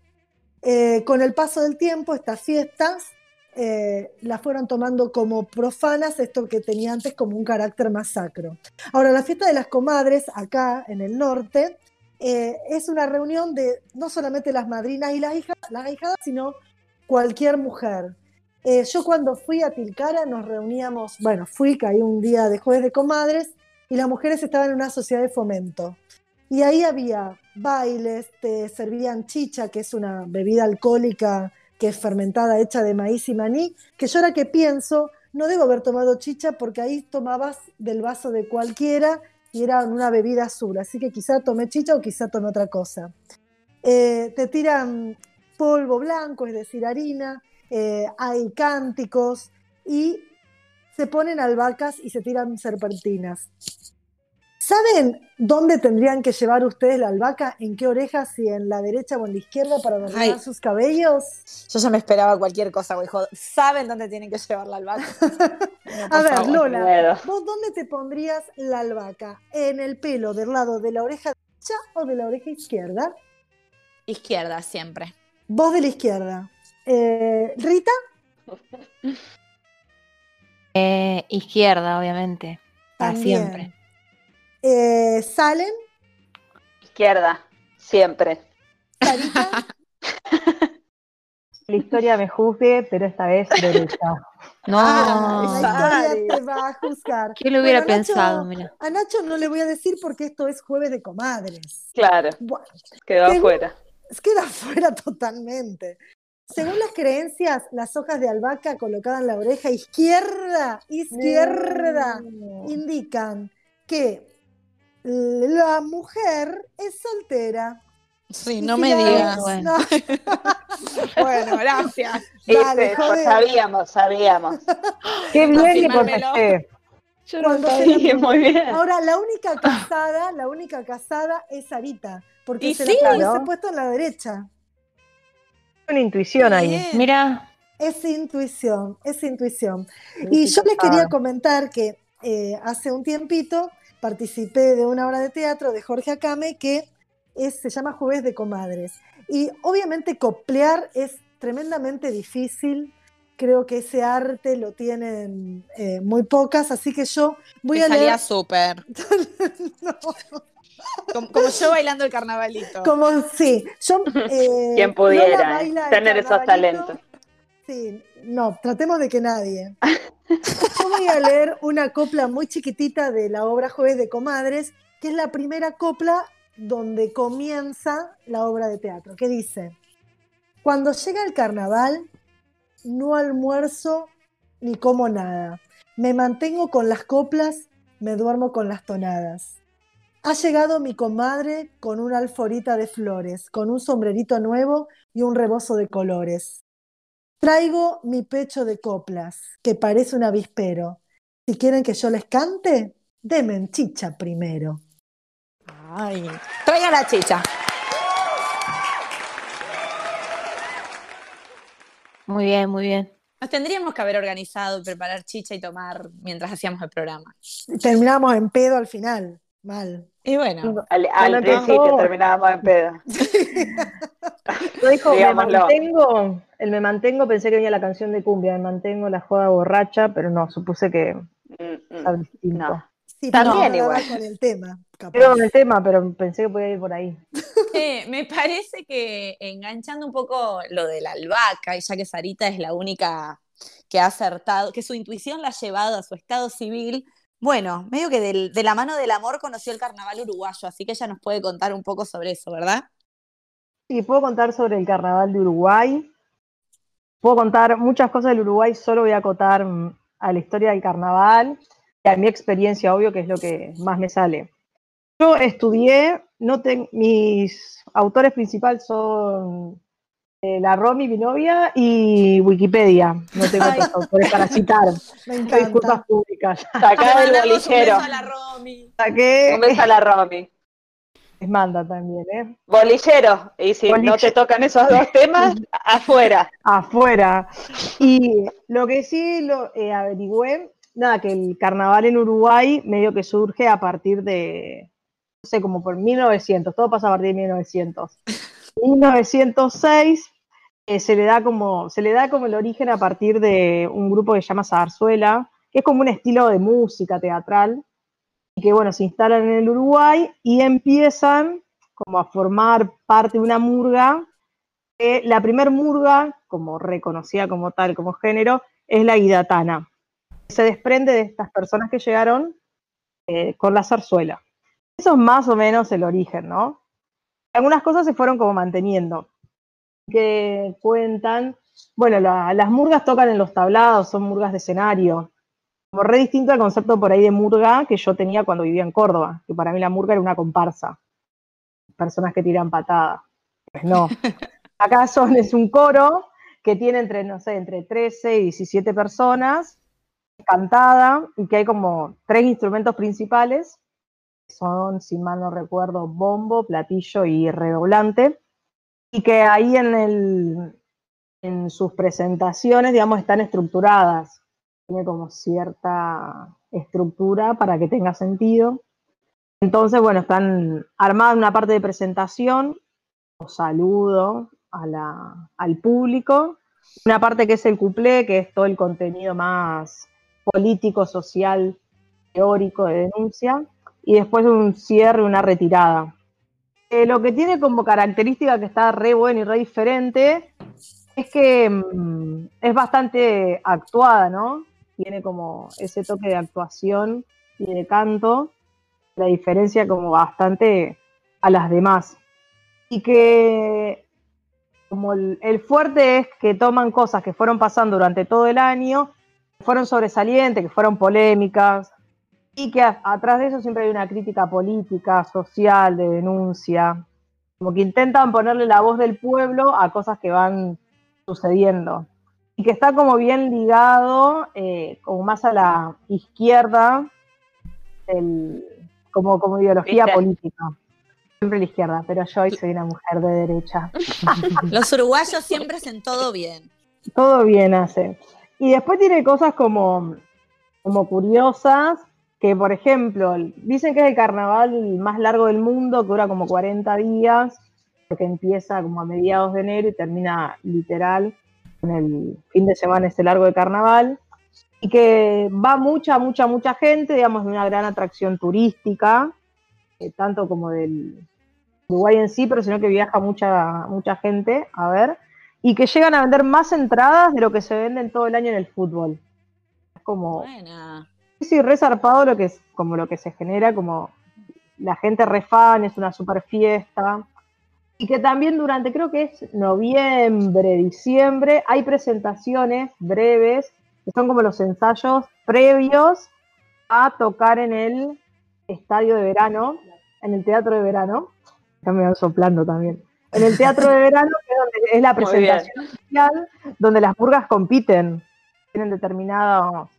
Eh, con el paso del tiempo, estas fiestas eh, las fueron tomando como profanas, esto que tenía antes como un carácter más sacro. Ahora, la fiesta de las comadres, acá en el norte, eh, es una reunión de no solamente las madrinas y las hijas, las ahijadas, sino cualquier mujer. Eh, yo cuando fui a Tilcara nos reuníamos, bueno, fui, caí un día de jueves de comadres y las mujeres estaban en una sociedad de fomento. Y ahí había bailes, te servían chicha, que es una bebida alcohólica que es fermentada, hecha de maíz y maní, que yo ahora que pienso, no debo haber tomado chicha porque ahí tomabas del vaso de cualquiera y era una bebida azul, así que quizá tomé chicha o quizá tomé otra cosa. Eh, te tiran polvo blanco, es decir, harina, eh, hay cánticos y se ponen albahacas y se tiran serpentinas. ¿Saben dónde tendrían que llevar ustedes la albahaca? ¿En qué oreja? Si en la derecha o en la izquierda para adornar sus cabellos. Yo ya me esperaba cualquier cosa, güey. ¿Saben dónde tienen que llevar la albahaca? No, A ver, favor. Lola, Miedo. ¿vos dónde te pondrías la albahaca? ¿En el pelo del lado de la oreja derecha o de la oreja izquierda? Izquierda, siempre. Vos de la izquierda. Eh, ¿Rita? Eh, izquierda, obviamente. Para siempre. Eh, ¿Salen? Izquierda, siempre. ¿Sarita? La historia me juzgue, pero esta vez derecha. No, Ah, la historia te va a juzgar. ¿quién lo hubiera Bueno, Nacho- pensado? Mira. A Nacho no le voy a decir porque esto es jueves de comadres. Claro, Bueno, quedó afuera. queda fuera totalmente. Según las creencias, las hojas de albahaca colocadas en la oreja izquierda, izquierda, indican que la mujer es soltera. Sí, no si me digas. Bueno. No, Bueno, gracias. Dale, Viste, pues sabíamos, sabíamos. Qué bien que contesté. La- muy bien. Ahora, la única casada, la única casada es Sarita, porque Y se sí. la puesto en la derecha. Una intuición ahí. Mira, Es intuición, es intuición. Y yo les quería comentar que eh, hace un tiempito participé de una obra de teatro de Jorge Acame que es- se llama Jueves de Comadres. Y obviamente coplear es tremendamente difícil. Creo que ese arte lo tienen eh, muy pocas, así que yo voy Me a salía leer. súper. No, Como, como yo bailando el carnavalito. como sí, yo. eh, Quien pudiera eh, tener esos talentos. Sí, no, tratemos de que nadie. Yo voy a leer una copla muy chiquitita de la obra Jueves de Comadres, que es la primera copla donde comienza la obra de teatro, que dice, cuando llega el carnaval, no almuerzo ni como nada, me mantengo con las coplas, me duermo con las tonadas. Ha llegado mi comadre con una alforita de flores, con un sombrerito nuevo y un rebozo de colores. Traigo mi pecho de coplas, que parece un avispero. Si quieren que yo les cante, denme chicha primero. Ay, traiga la chicha. muy bien, muy bien. Nos tendríamos que haber organizado preparar chicha y tomar mientras hacíamos el programa. Terminamos en pedo al final. Mal. Y bueno, Al, al empezó- principio terminábamos en pedo. Yo dijo, me mantengo, el me mantengo, pensé que venía la canción de cumbia, me mantengo la joda borracha, pero no, supuse que Mm, mm, distinto. No. Sí, También no igual. con el tema. capaz. Pero con el tema, pero pensé que podía ir por ahí. eh, me parece que enganchando un poco lo de la albahaca, y ya que Sarita es la única que ha acertado, que su intuición la ha llevado a su estado civil, bueno, medio que de la mano del amor conoció el carnaval uruguayo, así que ella nos puede contar un poco sobre eso, ¿verdad? Sí, puedo contar sobre el carnaval de Uruguay. Puedo contar muchas cosas del Uruguay, solo voy a acotar mm, a la historia del carnaval y a mi experiencia, obvio, que es lo que más me sale. Yo estudié, no mis autores principales son eh, la Romy, mi novia, y Wikipedia. No tengo autores para citar. Me Disculpas públicas. Sacá del un bolillero. beso a la Romy. Saqué, Un beso a la Romy. les manda también, ¿eh? Bolillero. Y si no te tocan esos dos temas, afuera. afuera. Y lo que sí lo eh, averigüé, nada, que el carnaval en Uruguay medio que surge a partir de, no sé, como por 1900, todo pasa a partir de 1900. 1906 eh, se le da como se le da como el origen a partir de un grupo que se llama Zarzuela, que es como un estilo de música teatral y que bueno, se instalan en el Uruguay y empiezan como a formar parte de una murga que la primer murga, como reconocida como tal, como género, es la guidatana. Se desprende de estas personas que llegaron eh, con la zarzuela. Eso es más o menos el origen, ¿no? Algunas cosas se fueron como manteniendo. Que cuentan, bueno, la- las murgas tocan en los tablados, son murgas de escenario. Como re distinto al concepto por ahí de murga que yo tenía cuando vivía en Córdoba, que para mí la murga era una comparsa. Personas que tiran patadas. Pues no. Acá son, es un coro que tiene entre, no sé, entre 13 y 17 personas, cantada, y que hay como tres instrumentos principales, que son, si mal no recuerdo, bombo, platillo y redoblante, y que ahí en, el, en sus presentaciones, digamos, están estructuradas. Tiene como cierta estructura para que tenga sentido. Entonces, bueno, están armadas una parte de presentación, o saludo al público, una parte que es el cuplé, que es todo el contenido más político, social, teórico de denuncia, y después un cierre, una retirada. Eh, lo que tiene como característica que está re bueno y re diferente es que mm, es bastante actuada, ¿no? Tiene como ese toque de actuación y de canto, la diferencia como bastante a las demás. Y que como el, el fuerte es que toman cosas que fueron pasando durante todo el año, que fueron sobresalientes, que fueron polémicas, y que a- atrás de eso siempre hay una crítica política, social, de denuncia, como que intentan ponerle la voz del pueblo a cosas que van sucediendo. Y que está como bien ligado, eh, como más a la izquierda, del- como, como ideología ¿Viste? política. Siempre la izquierda, pero yo hoy soy una mujer de derecha. Los uruguayos siempre hacen todo bien. Todo bien hace. Y después tiene cosas como, como curiosas, que por ejemplo, dicen que es el carnaval más largo del mundo, que dura como 40 días, que empieza como a mediados de enero y termina literal en el fin de semana este largo de carnaval. Y que va mucha, mucha, mucha gente, digamos, una gran atracción turística, eh, tanto como del Uruguay en sí, pero sino que viaja mucha, mucha gente a ver y que llegan a vender más entradas de lo que se venden todo el año en el fútbol. Es como, Buena. Sí, sí, re zarpado lo que es, como lo que se genera, como la gente re fan, es una super fiesta. Y que también durante, creo que es noviembre, diciembre, hay presentaciones breves, que son como los ensayos previos a tocar en el estadio de verano, en el teatro de verano. Ya me van soplando también. En el teatro de verano, que es, donde es la presentación oficial, donde las burgas compiten. Tienen determinados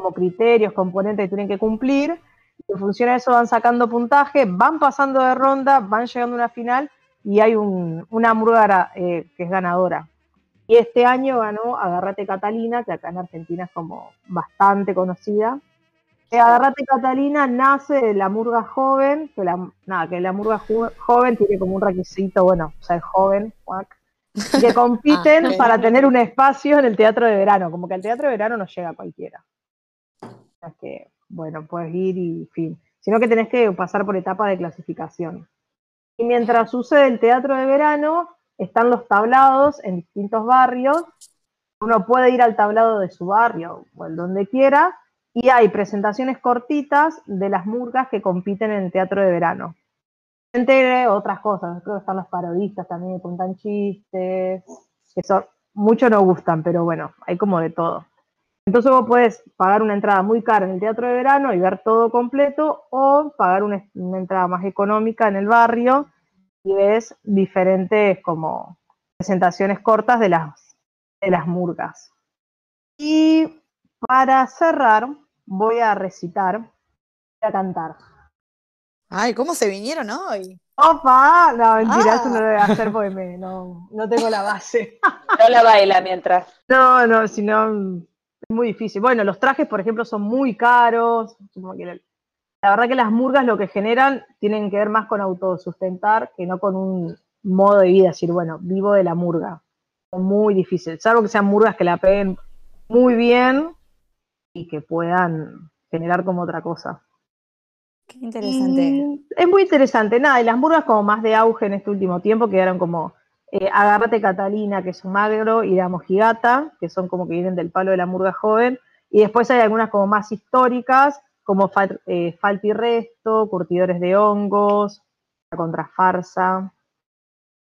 como criterios, componentes que tienen que cumplir. Y en función de eso van sacando puntaje, van pasando de ronda, van llegando a una final y hay un- una murga eh, que es ganadora. Y este año ganó Agarrate Catalina, que acá en Argentina es como bastante conocida. Eh, Agarrate Catalina nace de la murga joven, que la, nada, que la murga joven tiene como un requisito, bueno, ser joven, que compiten Ah, para tener un espacio en el teatro de verano, como que el teatro de verano no llega a cualquiera. Que, bueno, puedes ir y fin, sino que tenés que pasar por etapas de clasificación. Y mientras sucede el teatro de verano, están los tablados en distintos barrios. Uno puede ir al tablado de su barrio o el donde quiera, y hay presentaciones cortitas de las murgas que compiten en el teatro de verano. Entre otras cosas, creo que están los parodistas también que cuentan chistes, que son, muchos no gustan, pero bueno, hay como de todo. Entonces vos podés pagar una entrada muy cara en el teatro de verano y ver todo completo, o pagar una, una entrada más económica en el barrio y ves diferentes como presentaciones cortas de las, de las murgas. Y para cerrar, voy a recitar, voy a cantar. Ay, ¿cómo se vinieron hoy? ¡Opa! No, mentira, Ah. eso no lo voy a hacer porque me- no, no tengo la base. No la baila mientras. No, no, si no, muy difícil. Bueno, los trajes, por ejemplo, son muy caros. la, verdad que las murgas lo que generan tienen que ver más con autosustentar que no con un modo de vida, decir, bueno, vivo de la murga. Muy difícil, salvo que sean murgas que la peguen muy bien y que puedan generar como otra cosa. Qué interesante. Y es muy interesante, nada, y las murgas como más de auge en este último tiempo quedaron como eh, Agárrate Catalina, que es un magro, y la mojigata, que son como que vienen del palo de la murga joven, y después hay algunas como más históricas, como Fal- eh, Resto, Curtidores de Hongos, La Contrafarsa,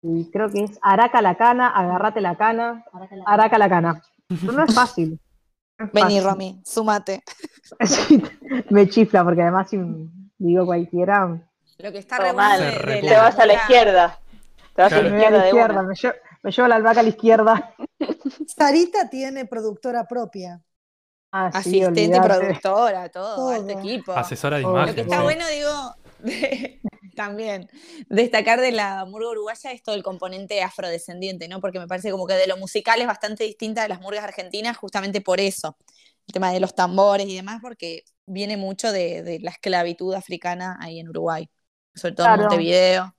y creo que es Araca la Cana, Agarrate la Cana, Araca la Cana. Pero no es fácil. no es Vení, fácil. Romy, sumate. Me chifla, porque además si digo cualquiera, Lo que está re mal. Te vas a la izquierda. Te vas Claro. a la izquierda de izquierda, me llevo, me llevo la albahaca a la izquierda. Sarita tiene productora propia. Ah, sí, Asistente, productora, todo, Todo. alto equipo. Asesora de que imagen. Lo que está sí. bueno, digo, de- también destacar de la murga uruguaya es todo el componente afrodescendiente, ¿no? Porque me parece como que de lo musical es bastante distinta de las murgas argentinas justamente por eso. El tema de los tambores y demás, porque viene mucho de, de la esclavitud africana ahí en Uruguay, sobre todo Claro. en Montevideo.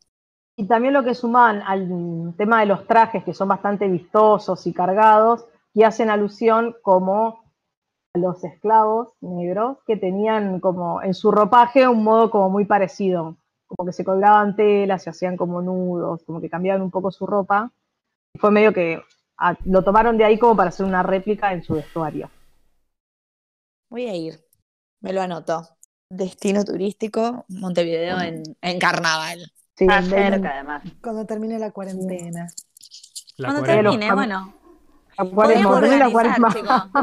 Y también lo que suman al tema de los trajes, que son bastante vistosos y cargados, y hacen alusión como a los esclavos negros que tenían como en su ropaje un modo como muy parecido, como que se colgaban telas, se hacían como nudos, como que cambiaban un poco su ropa. Y fue medio que lo tomaron de ahí como para hacer una réplica en su vestuario. Voy a ir, me lo anoto. Destino turístico, Montevideo en, en carnaval. Sí, cerca, además. Cuando termine la cuarentena. La Cuando termine, bueno. la cuaresma, cuaresma.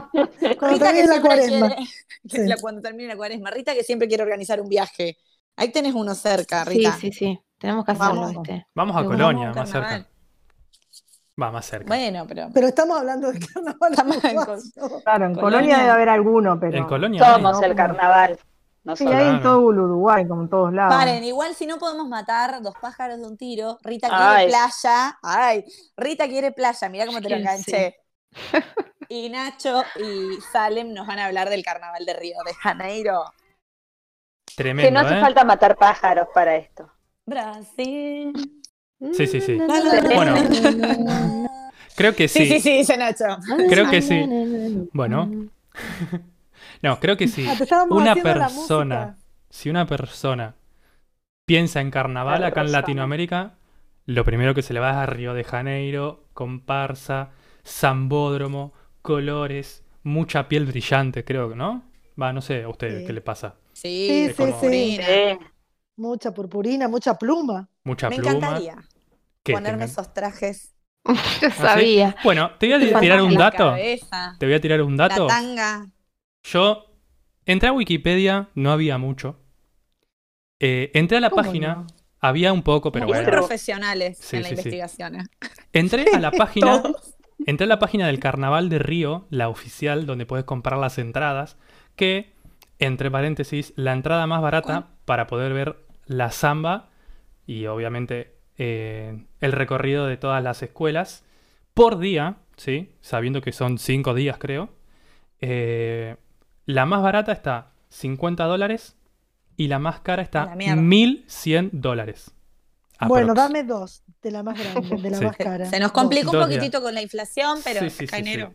Cuando Rita que termine la siempre cuaresma. quiere- que Sí. la- cuando termine la cuaresma. Rita que siempre quiere organizar un viaje. Ahí tenés uno cerca, Sí, Rita. sí, sí. Tenemos que hacerlo, Vamos. ¿viste? Vamos a Colonia, Vamos a un más cerca. Va, más cerca. Bueno, pero Pero estamos hablando de carnaval Estamos en. Claro, en Colonia. Colonia debe haber alguno, pero En Colonia. Somos no, el como- carnaval. No Sí, hay en todo el Uruguay, como en todos lados. Paren, igual si no podemos matar dos pájaros de un tiro, Rita quiere Ay. playa. Ay, Rita quiere playa, mira cómo te lo Sí, enganché. Y Nacho y Salem nos van a hablar del carnaval de Río de Janeiro. Tremendo, Que no hace ¿eh? falta matar pájaros para esto. Brasil. Sí, sí, sí. Bueno. Creo que Sí, sí. sí, sí, dice Nacho. Creo que sí. Bueno. No, creo que sí. Ah, Una persona, si una persona piensa en carnaval acá en. Latinoamérica, lo primero que se le va es a Río de Janeiro, comparsa, zambódromo, colores, mucha piel brillante, creo que, ¿no? Va, no sé a ustedes Sí. qué le pasa. Sí, Sí, sí, como sí. Rina. Sí. Mucha purpurina, mucha pluma. Mucha Me pluma. encantaría ¿Qué ponerme tengan? esos trajes. Yo sabía. Bueno, te voy a tirar un dato. cabeza, Te voy a tirar un la dato. tanga. Yo entré a Wikipedia, no había mucho. Eh, entré a la ¿Cómo página, no? había un poco, pero Muy bueno. profesionales Sí, en la sí. ¿eh? Entré a la página, entré a la página del Carnaval de Río, la oficial, donde puedes comprar las entradas, que, entre paréntesis, la entrada más barata para poder ver la samba y obviamente eh, el recorrido de todas las escuelas por día, ¿sí? Sabiendo que son cinco días, creo. Eh, la más barata está 50 dólares y la más cara está la mierda. 1100 dólares. Bueno, dame dos de la más grande, de la Sí. más cara. Se nos complicó Dos un poquitito con la inflación, pero Sí, sí, sí, acá sí. enero.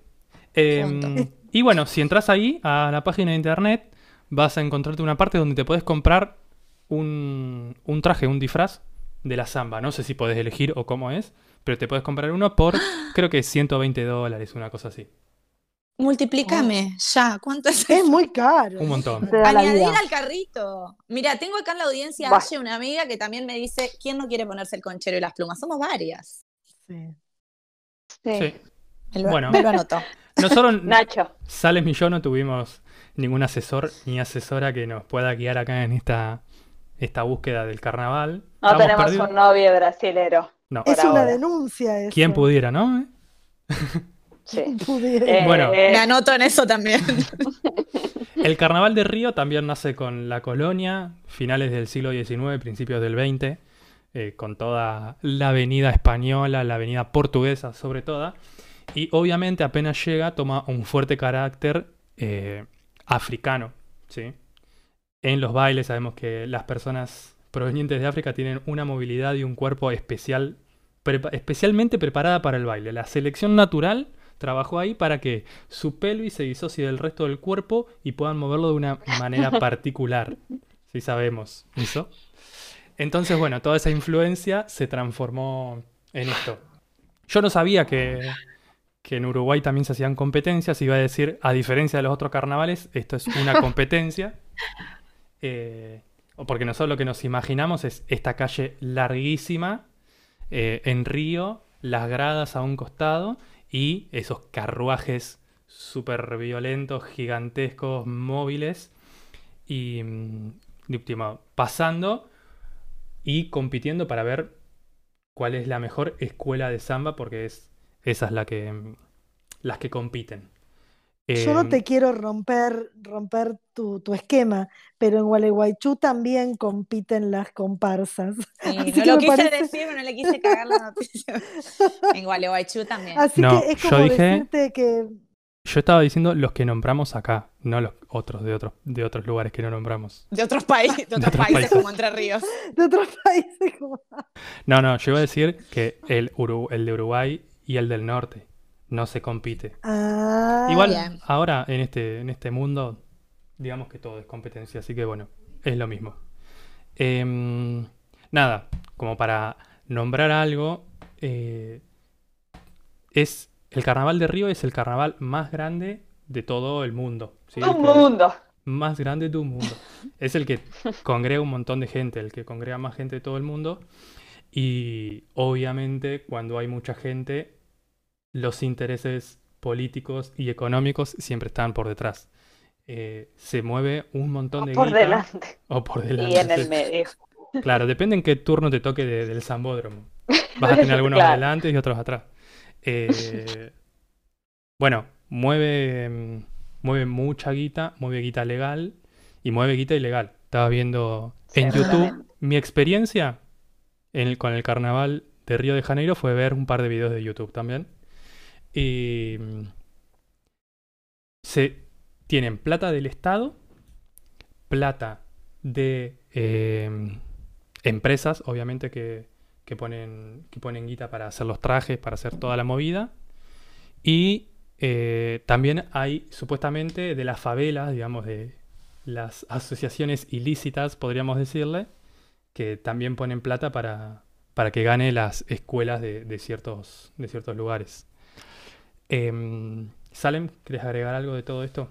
Eh, y bueno, si entras ahí a la página de internet, vas a encontrarte una parte donde te puedes comprar un, un traje, un disfraz de la samba. No sé si podés elegir o cómo es, pero te puedes comprar uno por, creo que 120 dólares, una cosa así. Multiplícame, ya. ¿Cuánto es Es muy caro. Un montón. Añadir al carrito. Mira, tengo acá en la audiencia a una amiga que también me dice, ¿quién no quiere ponerse el conchero y las plumas? Somos varias. Sí. Sí. Sí. Me lo, Bueno. me lo anotó. Nosotros, Nacho. Sales y yo no tuvimos ningún asesor ni asesora que nos pueda guiar acá en esta, esta búsqueda del carnaval. No tenemos perdidos. un novio brasilero. No. Es una ahora. denuncia eso. ¿Quién pudiera, no? Sí. pudiera? Eh, Bueno. Me anoto en eso también. El carnaval de Río también nace con la colonia, finales del siglo XIX, principios del XX, eh, con toda la avenida española, la avenida portuguesa sobre todo. Y obviamente apenas llega toma un fuerte carácter eh, africano. ¿sí? En los bailes sabemos que las personas provenientes de África tienen una movilidad y un cuerpo especial, especialmente preparada para el baile. La selección natural trabajó ahí para que su pelvis se disocie del resto del cuerpo y puedan moverlo de una manera particular. Si sabemos eso. Entonces, bueno, toda esa influencia se transformó en esto. Yo no sabía que, que en Uruguay también se hacían competencias. Iba a decir, a diferencia de los otros carnavales, esto es una competencia. Eh, porque nosotros lo que nos imaginamos es esta calle larguísima eh, en Río, las gradas a un costado y esos carruajes súper violentos, gigantescos, móviles y, mm, última, pasando y compitiendo para ver cuál es la mejor escuela de samba porque es esa es la que mm, las que compiten. Yo no Em, te quiero romper, romper tu, tu esquema, pero en Gualeguaychú también compiten las comparsas. Sí, Así no que lo quise parece- decir, pero no le quise cagar la noticia. En Gualeguaychú también. Así No, que es yo como dije- decirte que Yo estaba diciendo los que nombramos acá, no los otros de otros de otros lugares que no nombramos. De otros, países, de otros otros países países. como Entre Ríos. de otros países como... No, no, yo iba a decir que el, Uru- el de Uruguay y el del norte no se compite. Ah, Igual ahora en este, en este mundo, digamos que todo es competencia, así que bueno, es lo mismo. Em, nada, como para nombrar algo, eh, es el carnaval de Río es el carnaval más grande de todo el mundo. ¿sí? Un mundo. más grande de un mundo. Es el que congrega un montón de gente, el que congrega más gente de todo el mundo. Y obviamente cuando hay mucha gente, los intereses políticos y económicos siempre están por detrás. Eh, se mueve un montón de Por guita- delante. o por Y delante. en el medio. Claro, depende en qué turno te toque de- del zambódromo. Vas a tener algunos Claro. adelante y otros atrás. Eh, bueno, mueve, mueve mucha guita, mueve guita legal y mueve guita ilegal. Estaba viendo en YouTube mi experiencia en el- con el carnaval de Río de Janeiro fue ver un par de videos de YouTube también. Mm, se tienen plata del Estado, plata de eh, empresas, obviamente, que, que ponen, que ponen guita para hacer los trajes, para hacer toda la movida. Y eh, también hay, supuestamente, de las favelas, digamos, de las asociaciones ilícitas, podríamos decirle, que también ponen plata para, para que gane las escuelas de, de ciertos, de ciertos lugares. Em, Salem, ¿quieres agregar algo de todo esto?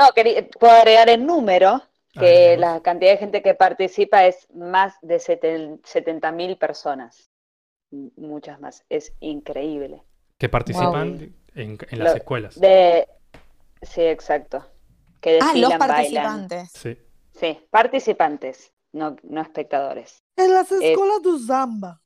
No, quería- puedo agregar el número, que la cantidad de gente que participa es más de 70.000 personas. M- Muchas más. Es increíble. Que participan Wow. en, en las Lo- escuelas. De... Sí, exacto. Que Ah, los desfilan, bailan. participantes. Sí. Sí, participantes, no, no espectadores. En las escuelas de Zamba.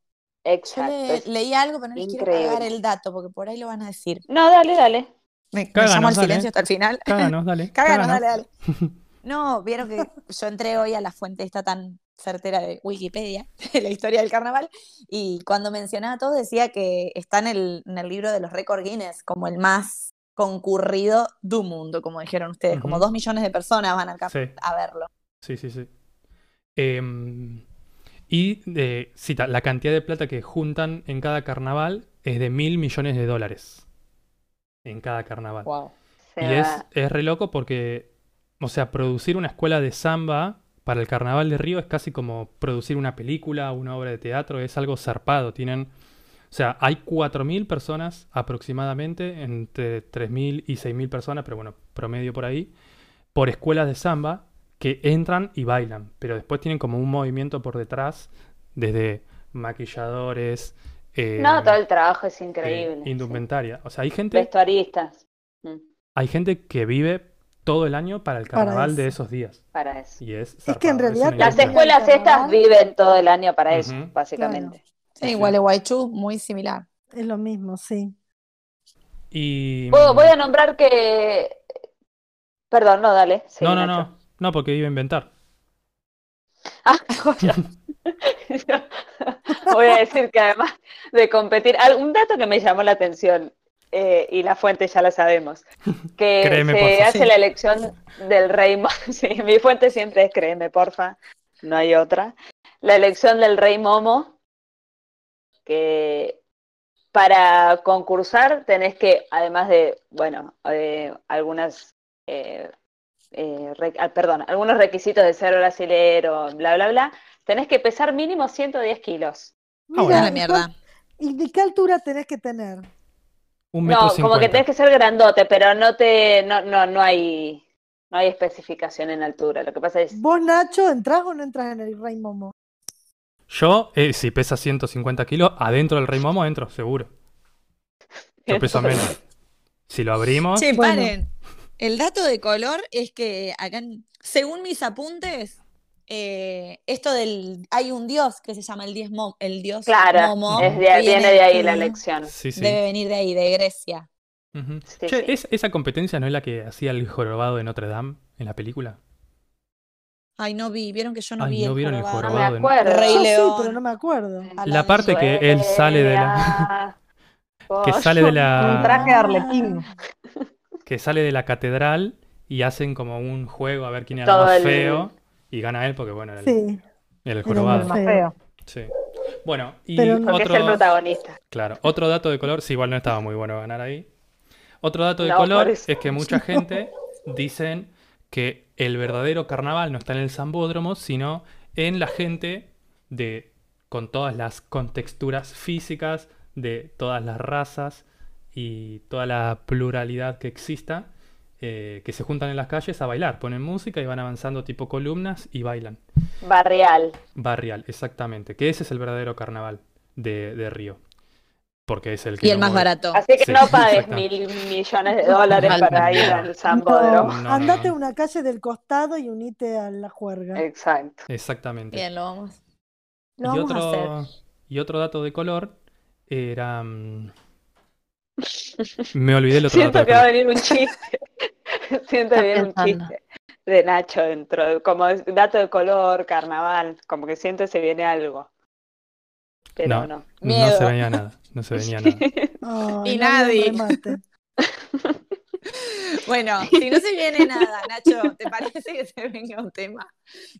Exacto. le- leí algo, pero no les quiero pagar el dato porque por ahí lo van a decir. No, dale, dale. Me, me Cáganos, llamo al dale. silencio hasta el final. Cáganos, dale. Cáganos, cáganos. dale, dale. No, vieron que yo entré hoy a la fuente esta tan certera de Wikipedia, de la historia del carnaval, y cuando mencionaba todo decía que está en el, en el libro de los récords Guinness como el más concurrido del mundo, como dijeron ustedes, como dos millones de personas van al cap- Sí. a verlo. Sí, sí, sí. Em, y de, sí, ta- la cantidad de plata que juntan en cada carnaval es de mil millones de dólares. En cada carnaval. Wow. Y es, es re loco porque, o sea, producir una escuela de samba para el Carnaval de Río es casi como producir una película, una obra de teatro, es algo zarpado. Tienen, o sea, hay 4.000 personas aproximadamente, entre 3.000 y 6.000 personas, pero bueno, promedio por ahí, por escuelas de samba que entran y bailan, pero después tienen como un movimiento por detrás, desde maquilladores, eh, No, todo el trabajo es eh, increíble. sí. indumentaria. O sea, hay gente Vestuaristas. Mm, hay gente que vive todo el año para el Para carnaval de eso. esos días. para eso. Y es, Es que en realidad Las Claro. escuelas estas viven todo el año para eso, básicamente. Sí, Sí. Gualeguaychú, muy similar. Es lo mismo, sí. Y... Voy a nombrar que... Perdón, no, dale. sí, no, no, Nacho. no. No, porque iba a inventar. Ah. Voy a decir que además de competir, un dato que me llamó la atención, eh, y la fuente ya la sabemos, que Créeme, se porfa. hace Sí. la elección del rey Momo. Sí, mi fuente siempre es créeme, porfa, no hay otra. La elección del rey Momo, que para concursar tenés que, además de, bueno, eh, algunas, eh, eh, re- ah, perdón, algunos requisitos de ser brasilero, bla, bla, bla, tenés que pesar mínimo 110 kilos. Ah, bueno. la mierda. ¿Y de qué altura tenés que tener? Un metro No, como que tenés que ser grandote, pero no te, no, no, no hay, no hay especificación en altura. Lo que pasa es, ¿Vos, Nacho, entrás o no entras en el Rey Momo? Yo, eh, si pesa 150 kilos, adentro del Rey Momo entro, seguro. Yo peso menos. Si lo abrimos, Bueno. paren. El dato de color es que acá, según mis apuntes, eh, esto del. Hay un dios que se llama el dios, Mo- el dios claro, Momo. es de- que viene de ahí la elección. sí, sí. Debe venir de ahí, de Grecia. Ujú. Sí, Che, sí. ¿es- ¿esa competencia no es la que hacía el jorobado de Notre Dame en la película? Ay, no vi, vieron que yo no Ay, vi no el vieron el jorobado. No me acuerdo. Rey Yo León. sí, pero no me acuerdo. La parte que él sale de la... que sale de Un la... traje de arlequín. que sale de la catedral y hacen como un juego a ver quién era Todo más el- feo y gana él porque bueno, era el, Sí. el el jorobado. más Más Feo. Sí. Bueno, y Pero Porque es el otro, protagonista. claro, otro dato de color, sí, igual no estaba muy bueno ganar ahí. Otro dato de No, color es que mucha gente dicen que el verdadero carnaval no está en el Zambódromo, sino en la gente de con todas las contexturas físicas de todas las razas y toda la pluralidad que exista, eh, que se juntan en las calles a bailar, ponen música y van avanzando tipo columnas y bailan. Barrial. Barrial, exactamente, que ese es el verdadero carnaval de, de Río. Porque es el que Y el no más mueve. barato. Así que Sí, no pagues mil millones de dólares para ir al Zambódromo. No, no, andate no. a una calle del costado y unite a la juerga. Exacto. Exactamente. Bien, lo vamos. Lo y, vamos a hacer. otro, y otro dato de color era... Me olvidé el otro dato Siento que va a venir un chiste. Siento que viene un chiste. de Nacho dentro, de- como es- dato de color, carnaval, como que siento que se viene algo. Pero No. no. No se venía nada. No se venía nada. Ay, Y nadie. Bueno, si no se viene nada, Nacho, ¿te parece que se venga un tema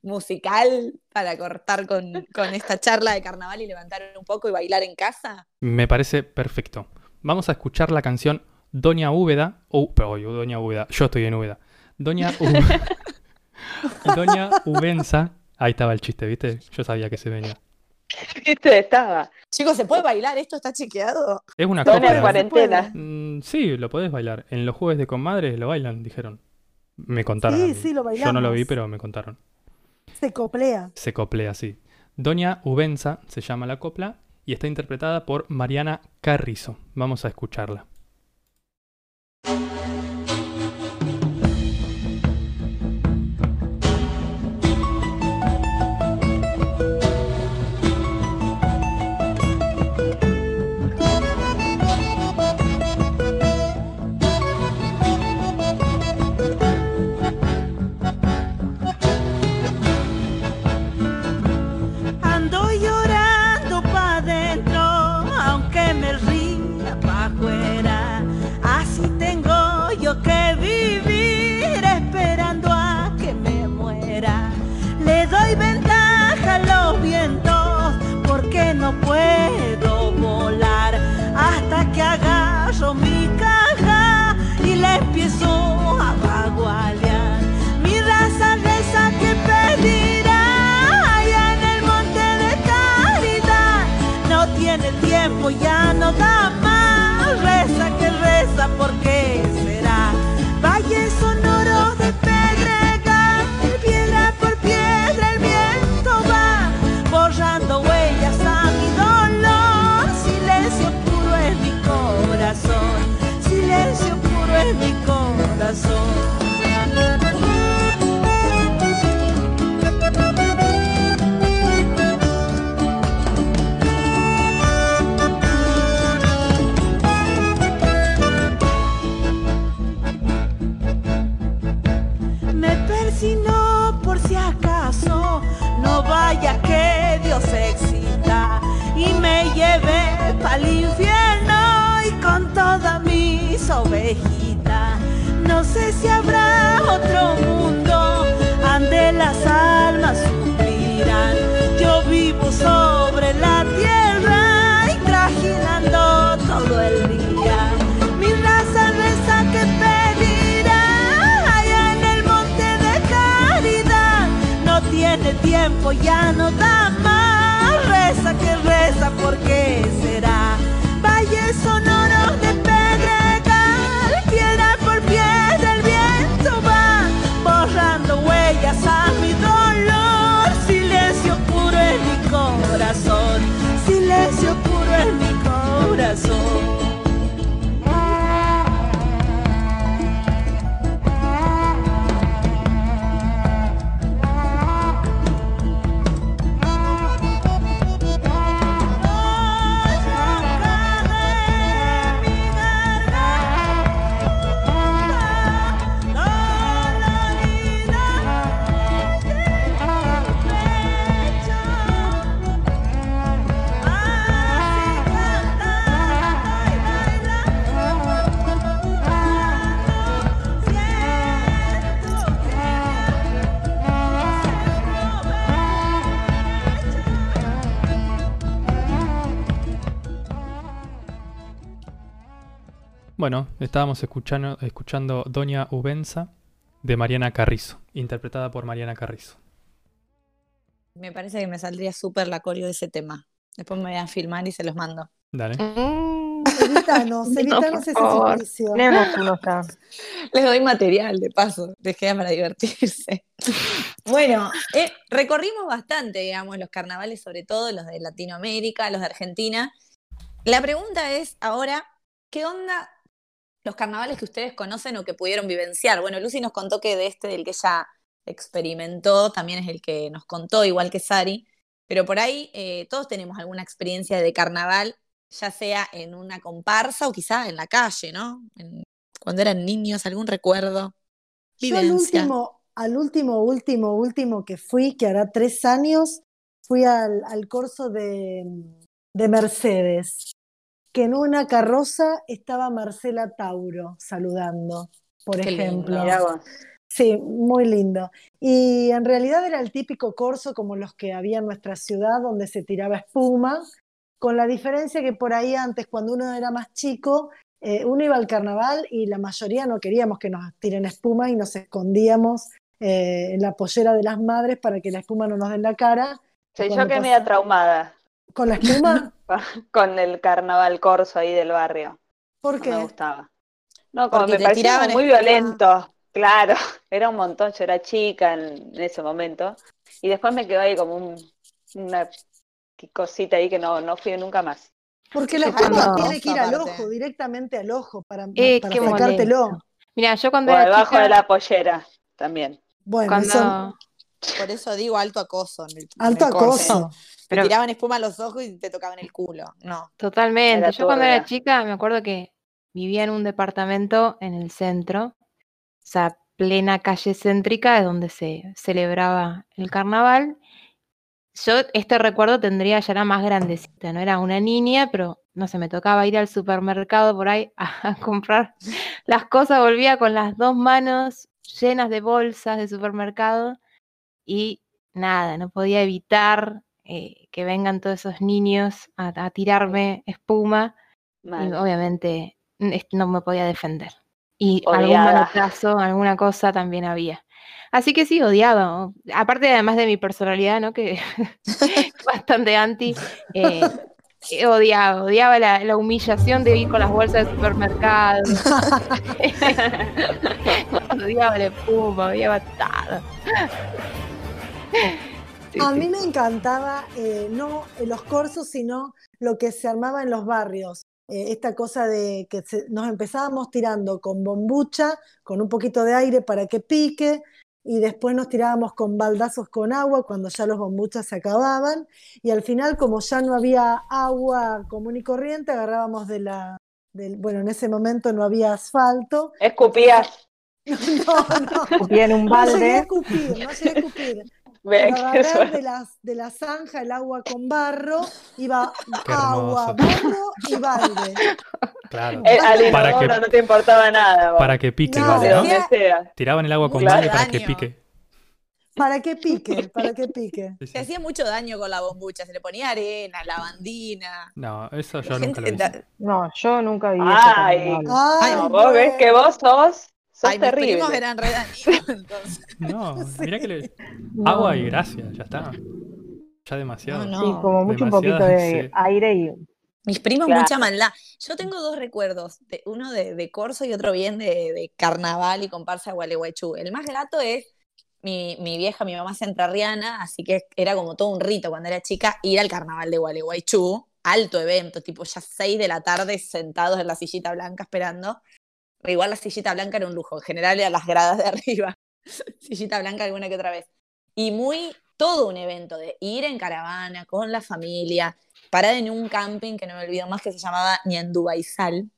musical para cortar con, con esta charla de carnaval y levantar un poco y bailar en casa? Me parece perfecto. Vamos a escuchar la canción Doña Úbeda. Oh, pero oye, Doña Úbeda. Yo estoy en Úbeda. Doña U- Doña Ubenza. Ahí estaba el chiste, ¿viste? Yo sabía que se venía. ¿Viste? Estaba. Chicos, ¿se puede bailar? ¿Esto está chequeado? Es una Doña copla. cuarentena. Mm, sí, lo podés bailar. En los jueves de comadres lo bailan, dijeron. Me contaron. Sí, sí, lo Yo no lo vi, pero me contaron. Se coplea. Se coplea así. Doña Ubenza se llama la copla y está interpretada por Mariana Carrizo. Vamos a escucharla. Ya no da. Si habrá otro mundo ande las almas suspirán. Yo vivo sobre la tierra y trajinando todo el día. Mi raza reza que pedirá allá en el monte de caridad. No tiene tiempo, ya no da más. Reza que reza, ¿por estábamos escuchando, escuchando Doña Ubenza de Mariana Carrizo, interpretada por Mariana Carrizo. Me parece que me saldría súper la coreo de ese tema. Después me voy a filmar y se los mando. Dale. Mm, Evitanos, No, evitanos por ese favor. ya. Les doy material, de paso, les queda para divertirse. Bueno, eh, recorrimos bastante, digamos, los carnavales, sobre todo los de Latinoamérica, los de Argentina. La pregunta es ahora, ¿qué onda los carnavales que ustedes conocen o que pudieron vivenciar? Bueno, Lucy nos contó que de este, del que ella experimentó, también es el que nos contó, igual que Sari, pero por ahí eh, todos tenemos alguna experiencia de carnaval, ya sea en una comparsa o quizá en la calle, ¿no? En- cuando eran niños, algún recuerdo, Yo al vivencia. último, al último, último, último que fui, que hará tres años, fui al, al corso de, de Mercedes, que en una carroza estaba Marcela Tauro saludando, por Qué ejemplo. Sí, muy lindo. Y en realidad era el típico corso como los que había en nuestra ciudad, donde se tiraba espuma, con la diferencia que por ahí antes, cuando uno era más chico, eh, uno iba al carnaval y la mayoría no queríamos que nos tiren espuma y nos escondíamos eh, en la pollera de las madres para que la espuma no nos dé en la cara. Sí, yo que pasa- media traumada ¿Con la espuma? con el carnaval corso ahí del barrio. ¿Por No me qué? gustaba. No, como Porque me parecía muy espuma. violento. Claro, era un montón. Yo era chica en, en ese momento. Y después me quedó ahí como un- una cosita ahí que no, no fui nunca más. Porque la espuma tiene que ir al ojo, directamente al ojo, para, Eh, para qué sacártelo. Mira, yo cuando O era debajo chica, de la pollera también. Bueno, cuando, eso, Por eso digo alto acoso. En el, en alto el acoso. Pero- Te tiraban espuma a los ojos y te tocaban el culo. No. Totalmente. Era Yo cuando era chica me acuerdo que vivía en un departamento en el centro, o sea, plena calle céntrica de donde se celebraba el carnaval. Yo este recuerdo tendría, ya era más grandecita, no era una niña, pero no sé, me tocaba ir al supermercado por ahí a, a comprar las cosas, volvía con las dos manos llenas de bolsas de supermercado y nada, no podía evitar eh, que vengan todos esos niños a, a tirarme espuma y obviamente es- no me podía defender. Y algún Odiada. manotazo, alguna cosa también había. Así que sí, odiaba. Aparte, además de mi personalidad, ¿no? Que bastante anti, eh, odiaba, odiaba la, la humillación de ir con las bolsas del supermercado. odiaba la espuma, odiaba todo. Sí, A sí. mí me encantaba eh, no eh, los corsos, sino lo que se armaba en los barrios. Eh, esta cosa de que se- nos empezábamos tirando con bombucha, con un poquito de aire para que pique, y después nos tirábamos con baldazos con agua cuando ya los bombuchas se acababan, y al final, como ya no había agua común y corriente, agarrábamos de la, del, bueno, en ese momento no había asfalto. Escupías. No, no, Escupía en un no llegué a balde. escupir, no llegué a escupir. Agarrar suerte. de la, de la zanja el agua con barro, iba agua, barro y balde. Claro. Eh, al Para inodoro que- no te importaba nada. vos. Para que pique, No, ¿no? donde sea. Tiraban el agua con Mucho balde para que pique. Para que pique, para que pique. Sí, sí. Se hacía mucho daño con la bombucha. Se le ponía arena, lavandina. No, eso yo La nunca lo hice. No, yo nunca vi eso. Ay. No, vos ves que vos sos, sos Ay, mis terrible. primos eran re dañinos, entonces. No, mirá que le... No. Agua y gracias, ya está. Ya demasiado. No, no. Sí, como mucho un poquito de sí. aire y Mis primos, Claro. mucha maldad. Yo tengo dos recuerdos, de, uno de, de Corso y otro bien de, de carnaval y comparsa de Gualeguaychú. El más grato es mi, mi vieja, mi mamá es entrerriana, así que era como todo un rito cuando era chica ir al carnaval de Gualeguaychú. Alto evento, tipo ya 6 de la tarde sentados en la sillita blanca esperando. Igual la sillita blanca era un lujo, en general era las gradas de arriba. sillita blanca alguna que otra vez. Y muy, todo un evento de ir en caravana con la familia, parar en un camping que no me olvido más que se llamaba Ñandubaizal.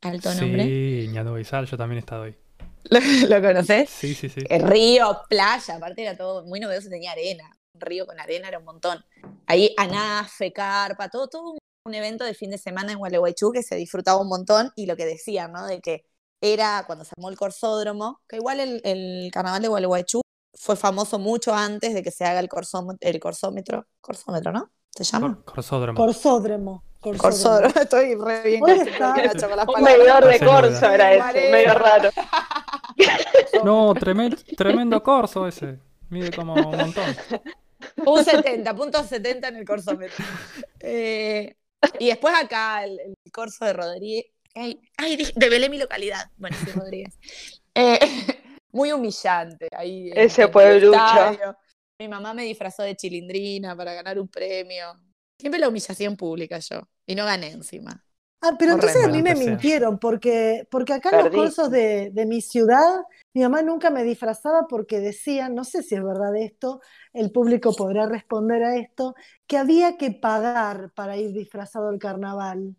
Alto nombre. Sí, Ñando Baizal, yo también he estado ahí. ¿Lo, lo conoces? Sí, sí, sí. El río, playa, aparte era todo muy novedoso, tenía arena. Un río con arena era un montón. Ahí anafe, carpa, todo, todo un, un evento de fin de semana en Gualeguaychú que se disfrutaba un montón y lo que decían, ¿no? De que era cuando se armó el corsódromo, que igual el, el carnaval de Gualeguaychú fue famoso mucho antes de que se haga el, corsómetro, el corsómetro, corsómetro, ¿no? ¿Se llama? Cor- Corsódromo. Corsódromo. Corsódromo. Corsódromo, estoy re bien Un medidor de corso era ese, es. medio raro. No, tremendo, tremendo corso ese. Mide como un montón. Un 70, punto 70 en el corsómetro. Eh, y después acá el, el corso de Rodríguez. Ay, ay, develé mi localidad. Bueno, sí, Rodríguez. Eh, muy humillante. Ahí Ese pueblucho. Mi mamá me disfrazó de chilindrina para ganar un premio. Siempre la humillación pública yo. Y no gané encima. Ah, pero entonces a mí me mintieron, porque, porque acá en los cursos de, de mi ciudad, mi mamá nunca me disfrazaba porque decían, no sé si es verdad esto, el público podrá responder a esto, que había que pagar para ir disfrazado al carnaval.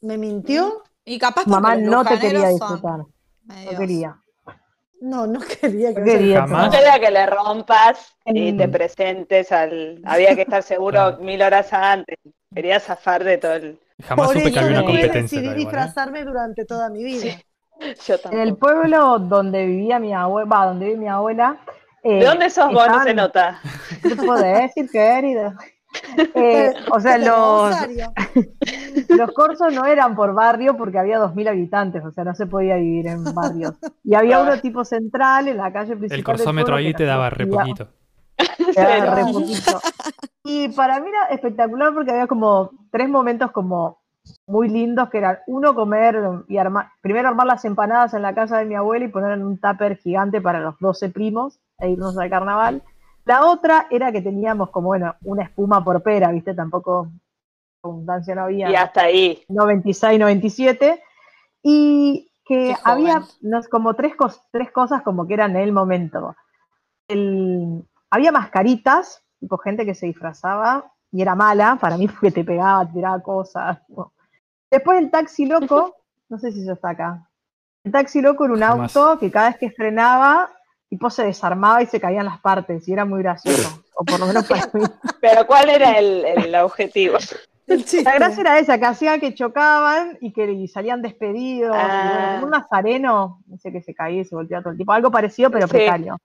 ¿Me mintió? Y capaz mamá no te quería disfrutar. No quería. No, no quería que No quería. No quería que le rompas y Mm. te presentes al. Había que estar seguro Claro. mil horas antes. Quería zafar de todo el. Jamás Por supe que eso había una competencia. decidí ¿eh? disfrazarme durante toda mi vida. Sí. Yo En el pueblo donde vivía mi abuela, va, donde vive mi abuela. eh, ¿De dónde sos vos? No se nota. No te puedo decir, querido. Eh, o sea, los, los corsos no eran por barrio porque había 2.000 habitantes, o sea, no se podía vivir en barrios. Y había uno tipo central en la calle principal. El corsómetro ahí te daba re poquito. te daba re poquito. Y para mí era espectacular porque había como tres momentos como muy lindos que eran uno comer y armar, primero armar las empanadas en la casa de mi abuela y poner en un tupper gigante para los 12 primos e irnos al carnaval. La otra era que teníamos como, bueno, una espuma por pera, ¿viste? Tampoco abundancia no había. Y hasta ahí. 96, 97, y que Qué había no, como tres, cos- tres cosas como que eran el momento. El- había mascaritas, tipo gente que se disfrazaba y era mala, para mí porque te pegaba, te tiraba cosas. no. Después el taxi loco, no sé si eso está acá. El taxi loco era un Jamás. auto que cada vez que frenaba, tipo se desarmaba y se caían las partes, y era muy gracioso, o por lo menos para mí. Pero ¿cuál era el, el objetivo? La gracia era esa, que hacían que chocaban y que y salían despedidos. Ah. un nazareno, no sé que se caía y se volteaba todo el tiempo, algo parecido pero Sí. precario.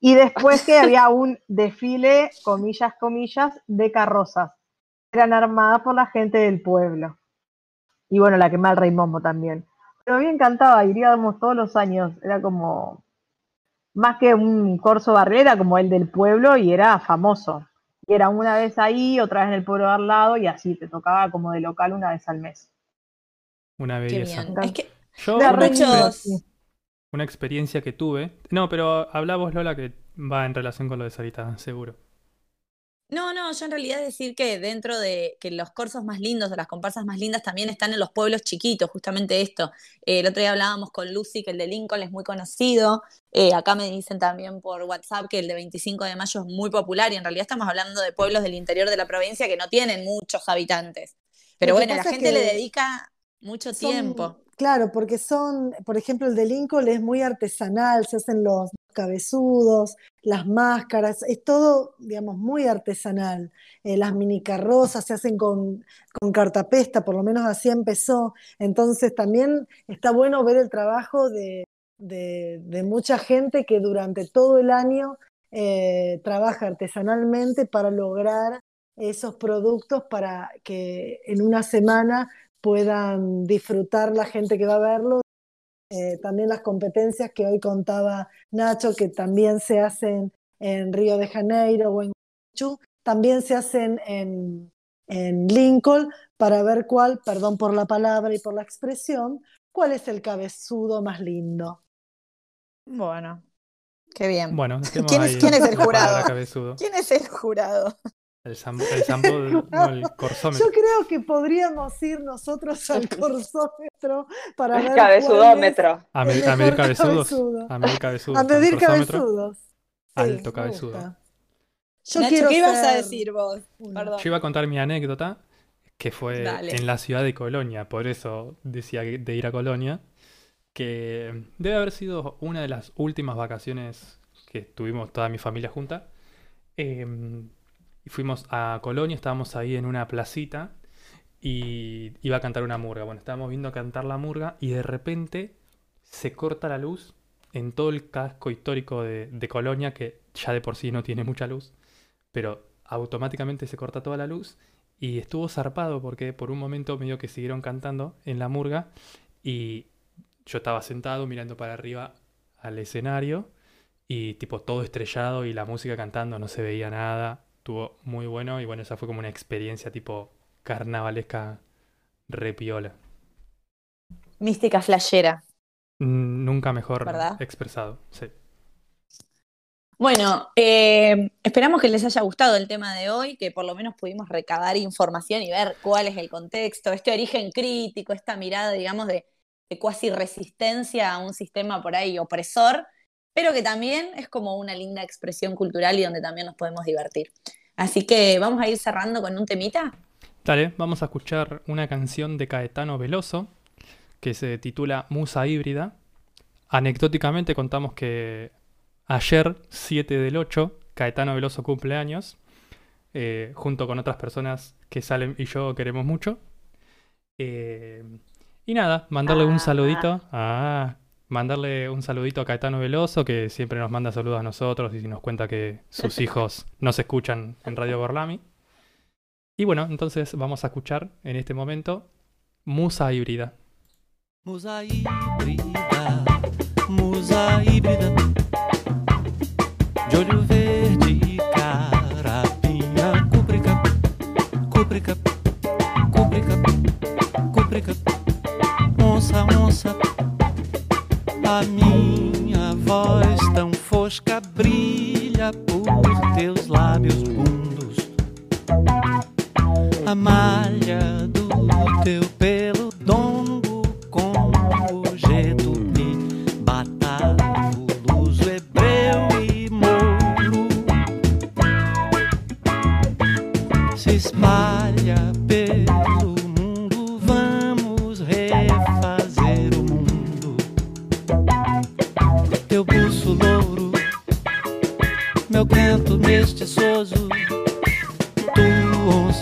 Y después que había un desfile, comillas, comillas, de carrozas. Eran armadas por la gente del pueblo. Y bueno, la quemaba el Rey Momo también. Pero a mí me encantaba, iríamos todos los años. Era como, más que un corso barrera, como el del pueblo, y era famoso. Y era una vez ahí, otra vez en el pueblo de al lado, y así, te tocaba como de local una vez al mes. Una Qué belleza. Es que Yo, una, experiencia que tuve. No, pero habla vos, Lola, que va en relación con lo de Sarita, seguro. No, no, yo en realidad decir que dentro de que los corsos más lindos o las comparsas más lindas también están en los pueblos chiquitos, justamente esto. Eh, el otro día hablábamos con Lucy que el de Lincoln es muy conocido. Eh, acá me dicen también por WhatsApp que el de 25 de mayo es muy popular y en realidad estamos hablando de pueblos del interior de la provincia que no tienen muchos habitantes. Pero bueno, la gente le dedica mucho Son- tiempo. Claro, porque son, por ejemplo, el de Lincoln es muy artesanal, se hacen los cabezudos, las máscaras, es todo, digamos, muy artesanal. Eh, las mini carrozas se hacen con, con cartapesta, por lo menos así empezó. Entonces también está bueno ver el trabajo de, de- de mucha gente que durante todo el año eh, trabaja artesanalmente para lograr esos productos para que en una semana puedan disfrutar la gente que va a verlo. Eh, también las competencias que hoy contaba Nacho, que también se hacen en Río de Janeiro o en Chu, también se hacen en, en Lincoln para ver cuál, perdón por la palabra y por la expresión, cuál es el cabezudo más lindo. Bueno, qué bien. Bueno, ¿Quién es- ahí quién es el jurado? ¿Quién es el jurado? El sambo, el sambo, no, el corsómetro. Yo creo que podríamos ir nosotros al corsómetro para ver Cabezudómetro. A, el me- a medir cabezudos. cabezudo. A medir cabezudos. A medir cabezudos. Sí, Alto cabezudo. Yo Nacho, quiero ¿qué ibas a decir vos? Perdón. Yo iba a contar mi anécdota, que fue Dale. en la ciudad de Colonia, por eso decía de ir a Colonia, que debe haber sido una de las últimas vacaciones que tuvimos toda mi familia junta. Eh, y fuimos a Colonia, estábamos ahí en una placita y iba a cantar una murga. Bueno, estábamos viendo cantar la murga y de repente se corta la luz en todo el casco histórico de, de Colonia, que ya de por sí no tiene mucha luz, pero automáticamente se corta toda la luz y estuvo zarpado porque por un momento medio que siguieron cantando en la murga y yo estaba sentado mirando para arriba al escenario y tipo todo estrellado y la música cantando, no se veía nada, estuvo muy bueno y bueno, esa fue como una experiencia tipo carnavalesca repiola. Mística flashera. Nunca mejor ¿Verdad? expresado, sí. Bueno, eh, esperamos que les haya gustado el tema de hoy, que por lo menos pudimos recabar información y ver cuál es el contexto, este origen crítico, esta mirada, digamos, de, de cuasi resistencia a un sistema por ahí opresor, pero que también es como una linda expresión cultural y donde también nos podemos divertir. Así que vamos a ir cerrando con un temita. Dale, vamos a escuchar una canción de Caetano Veloso que se titula Musa Híbrida. anecdóticamente contamos que ayer, 7 del 8, Caetano Veloso cumpleaños, eh, junto con otras personas que Salem y yo queremos mucho. Eh, y nada, mandarle un Ah. saludito. Ah, mandarle un saludito a Caetano Veloso, que siempre nos manda saludos a nosotros y nos cuenta que sus hijos nos escuchan en Radio Gorlami. Y bueno, entonces vamos a escuchar en este momento Musa Híbrida. Musa híbrida, musa híbrida, de olho verde e carapinha, cúbrica, cúbrica, cúbrica, cúbrica, onça, onça. A minha voz tão fosca brilha por teus lábios bundos. A malha do teu pelo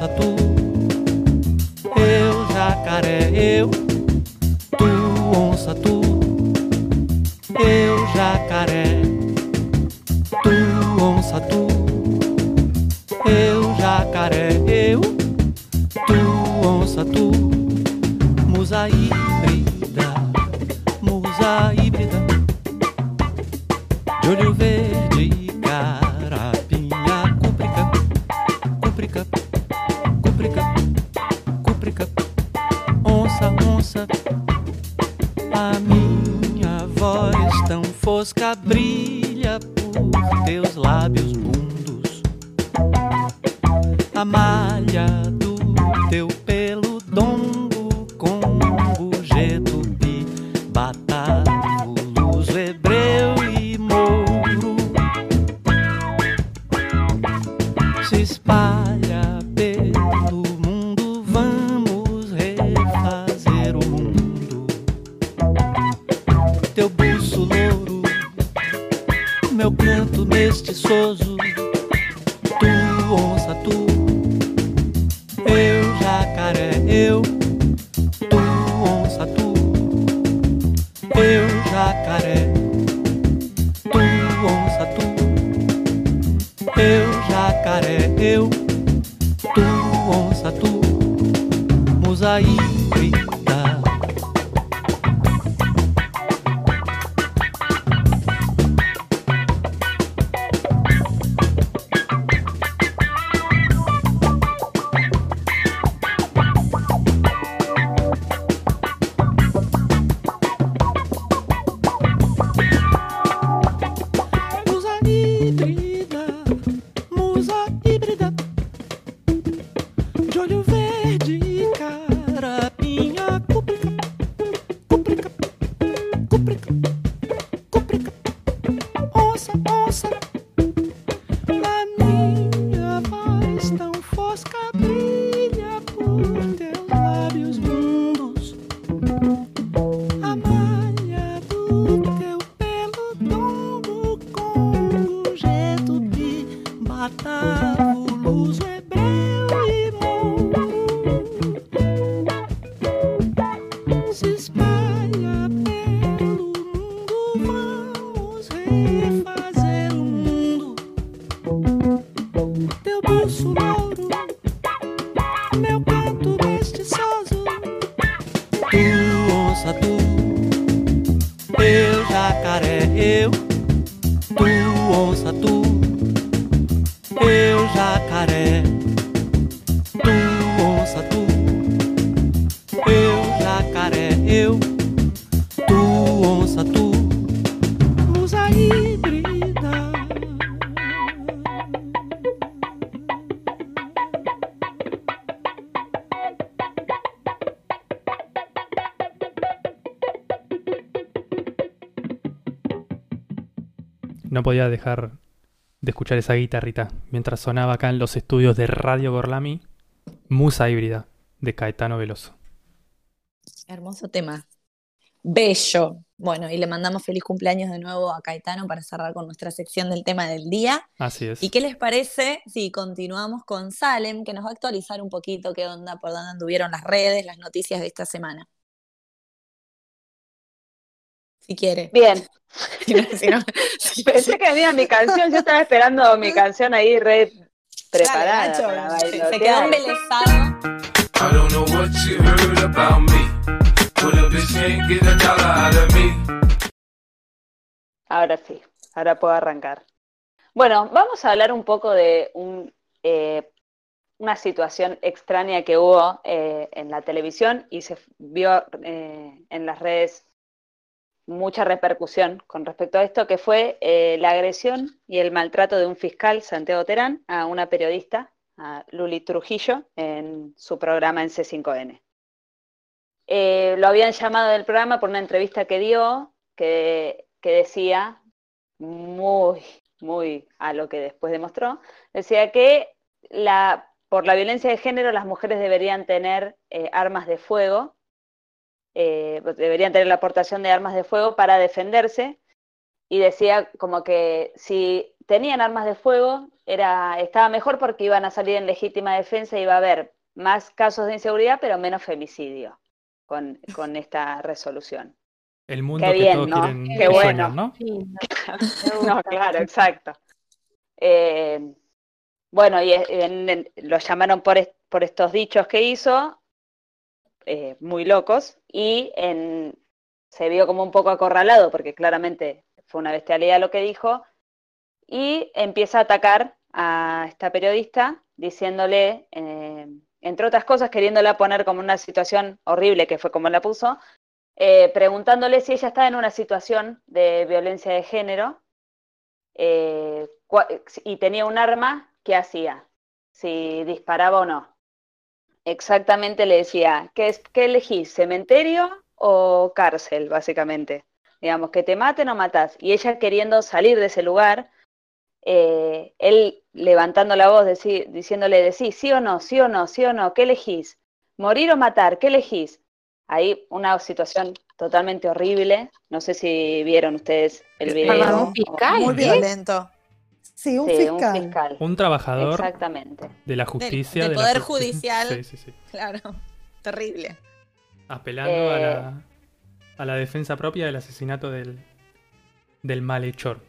tu podía dejar de escuchar esa guitarrita mientras sonaba acá en los estudios de Radio Gorlami, Musa Híbrida, de Caetano Veloso. Hermoso tema. bello. Bueno, y le mandamos feliz cumpleaños de nuevo a Caetano para cerrar con nuestra sección del tema del día. Así es. ¿Y qué les parece si continuamos con Salem, que nos va a actualizar un poquito qué onda, por dónde anduvieron las redes, las noticias de esta semana? Si quiere. Bien. Si no- si no- si- Pensé que venía mi canción, yo estaba esperando mi canción ahí re preparada Dale, para se- quedó embelesado. I don't know what you heard about me, but a bitch can't get a dollar out of me. Ahora sí, ahora puedo arrancar. Bueno, vamos a hablar un poco de un, eh, una situación extraña que hubo eh, en la televisión y se vio eh, en las redes mucha repercusión con respecto a esto, que fue eh, la agresión y el maltrato de un fiscal, Santiago Terán, a una periodista, a Luli Trujillo, en su programa en C5N. Eh, lo habían llamado del programa por una entrevista que dio, que, que decía, muy, muy a lo que después demostró, decía que por la violencia de género las mujeres deberían tener eh, armas de fuego, eh, deberían tener la aportación de armas de fuego para defenderse, y decía como que si tenían armas de fuego era, estaba mejor porque iban a salir en legítima defensa y iba a haber más casos de inseguridad, pero menos femicidio con, con esta resolución. El mundo Qué que bien, todos ¿no? quieren Qué bueno. ¿no? No, claro, exacto. Eh, bueno, y en- en- lo llamaron por, est- por estos dichos que hizo, eh, muy locos, y en- se vio como un poco acorralado, porque claramente fue una bestialidad lo que dijo, y empieza a atacar a esta periodista diciéndole, eh, entre otras cosas, queriéndola poner como una situación horrible, que fue como la puso, eh, preguntándole si ella estaba en una situación de violencia de género y tenía un arma, ¿qué hacía? Si disparaba o no. Exactamente le decía, ¿qué, es, qué elegís? ¿Cementerio o cárcel, básicamente? Digamos, que te maten o matás. Y ella queriendo salir de ese lugar, eh, él levantando la voz, decí- diciéndole, decí, sí o no, sí o no, sí o no, ¿qué elegís? ¿Morir o matar? ¿Qué elegís? Ahí una situación totalmente horrible. No sé si vieron ustedes el video. Perdón, un o- fiscal. Muy violento. Sí, un Sí, fiscal. un fiscal. Un trabajador Exactamente. de la justicia. del de la Poder justi- Judicial. Sí, sí, sí. Claro, terrible. Apelando Eh. a, la, a la defensa propia del asesinato del, del malhechor.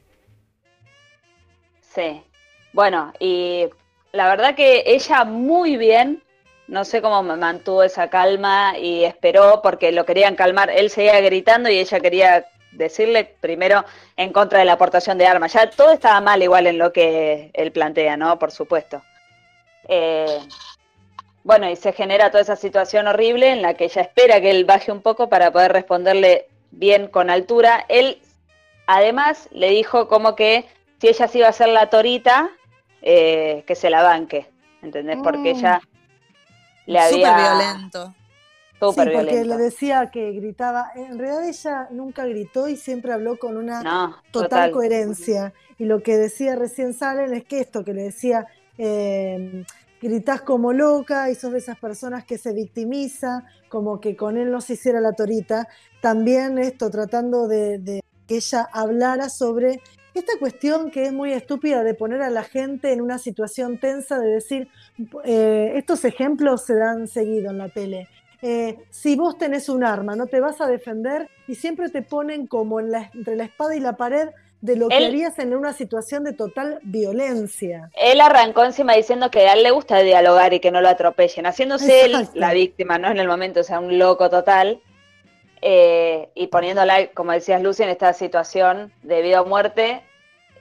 Sí. Bueno, y la verdad que ella muy bien, no sé cómo ma- mantuvo esa calma y esperó porque lo querían calmar. Él seguía gritando y ella quería decirle primero en contra de la aportación de armas. Ya todo estaba mal igual en lo que él plantea, ¿no? Por supuesto. Eh, bueno, y se genera toda esa situación horrible en la que ella espera que él baje un poco para poder responderle bien con altura. Él, además, le dijo como que si ella se iba a hacer la torita, eh, que se la banque, ¿entendés? Porque Mm. ella le Súper había... violento. Sí, porque le decía que gritaba. En realidad ella nunca gritó y siempre habló con una No, total, total. coherencia. Y lo que decía recién Salen es que esto que le decía, eh, gritás como loca y sos de esas personas que se victimiza, como que con él no se hiciera la torita. También esto tratando de, de que ella hablara sobre esta cuestión que es muy estúpida de poner a la gente en una situación tensa, de decir, eh, estos ejemplos se dan seguido en la tele. Eh, si vos tenés un arma, no te vas a defender y siempre te ponen como en la- entre la espada y la pared de lo que harías en una situación de total violencia. Él arrancó encima diciendo que a él le gusta dialogar y que no lo atropellen, haciéndose él la víctima, ¿no? En el momento, o sea, un loco total. eh, y poniéndola, como decías Lucy, en esta situación de vida o muerte.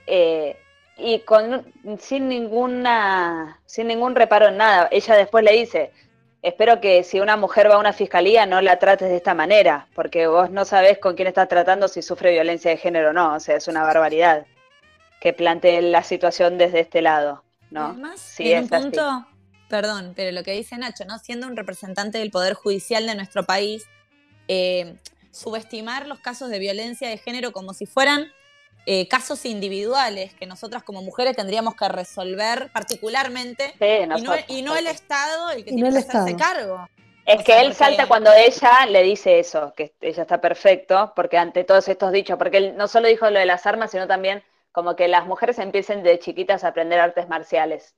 eh, y con sin ninguna sin ningún reparo en nada. Ella después le dice, espero que si una mujer va a una fiscalía no la trates de esta manera, porque vos no sabés con quién estás tratando si sufre violencia de género o no, o sea, es una barbaridad que planteen la situación desde este lado, ¿no? Además, Sí, en un es así. punto, perdón, pero lo que dice Nacho, ¿no? Siendo un representante del Poder Judicial de nuestro país, eh, subestimar los casos de violencia de género como si fueran eh, casos individuales que nosotras como mujeres tendríamos que resolver particularmente Sí, y, no, y no el. Estado el que Y tiene no que el hacerse Estado. cargo. Es O que sea, él porque- salta cuando ella le dice eso, que ella está perfecto, porque ante todos estos dichos, porque él no solo dijo lo de las armas, sino también como que las mujeres empiecen de chiquitas a aprender artes marciales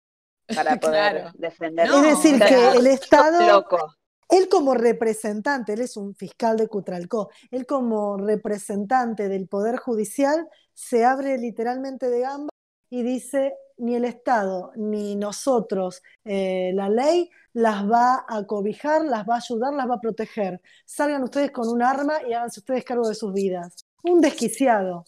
para poder Claro. defender. No, es decir, o sea, que el Estado, Loco. Él como representante, él es un fiscal de Cutralcó, él como representante del Poder Judicial se abre literalmente de gamba y dice, ni el Estado ni nosotros, eh, la ley, las va a cobijar, las va a ayudar, las va a proteger. Salgan ustedes con un arma y háganse ustedes cargo de sus vidas. Un desquiciado,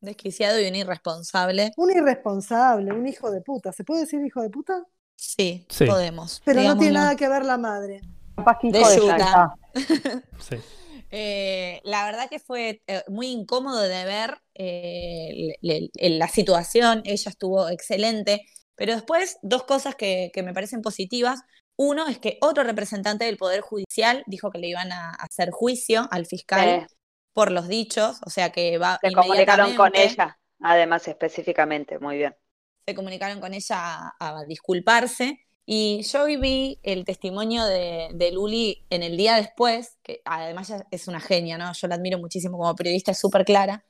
Desquiciado y un irresponsable. un irresponsable, un hijo de puta. ¿Se puede decir hijo de puta? Sí, Sí. podemos. Pero no tiene nada que ver la madre. Capaz que De hijo de Yuta. puta. Sí. Eh, la verdad que fue eh, muy incómodo de ver eh, le- le- la situación, ella estuvo excelente, pero después dos cosas que, que me parecen positivas. Uno es que otro representante del Poder Judicial dijo que le iban a hacer juicio al fiscal Sí. por los dichos, o sea que va Se comunicaron con ella, además específicamente, muy bien. se comunicaron con ella a, a disculparse. Y yo vi el testimonio de, de Luli en el día después, que además es una genia, ¿no? Yo la admiro muchísimo como periodista, es súper clara,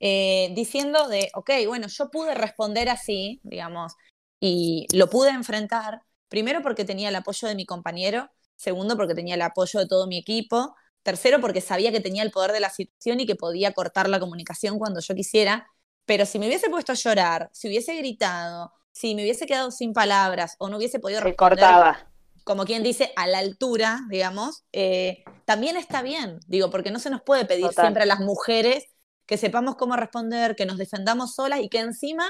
eh, diciendo de, ok, bueno, yo pude responder así, digamos, y lo pude enfrentar, primero porque tenía el apoyo de mi compañero, segundo porque tenía el apoyo de todo mi equipo, tercero porque sabía que tenía el poder de la situación y que podía cortar la comunicación cuando yo quisiera, pero si me hubiese puesto a llorar, si hubiese gritado, si me hubiese quedado sin palabras o no hubiese podido responder, cortaba. como quien dice, a la altura, digamos, eh, también está bien, digo, porque no se nos puede pedir Total. siempre a las mujeres que sepamos cómo responder, que nos defendamos solas y que encima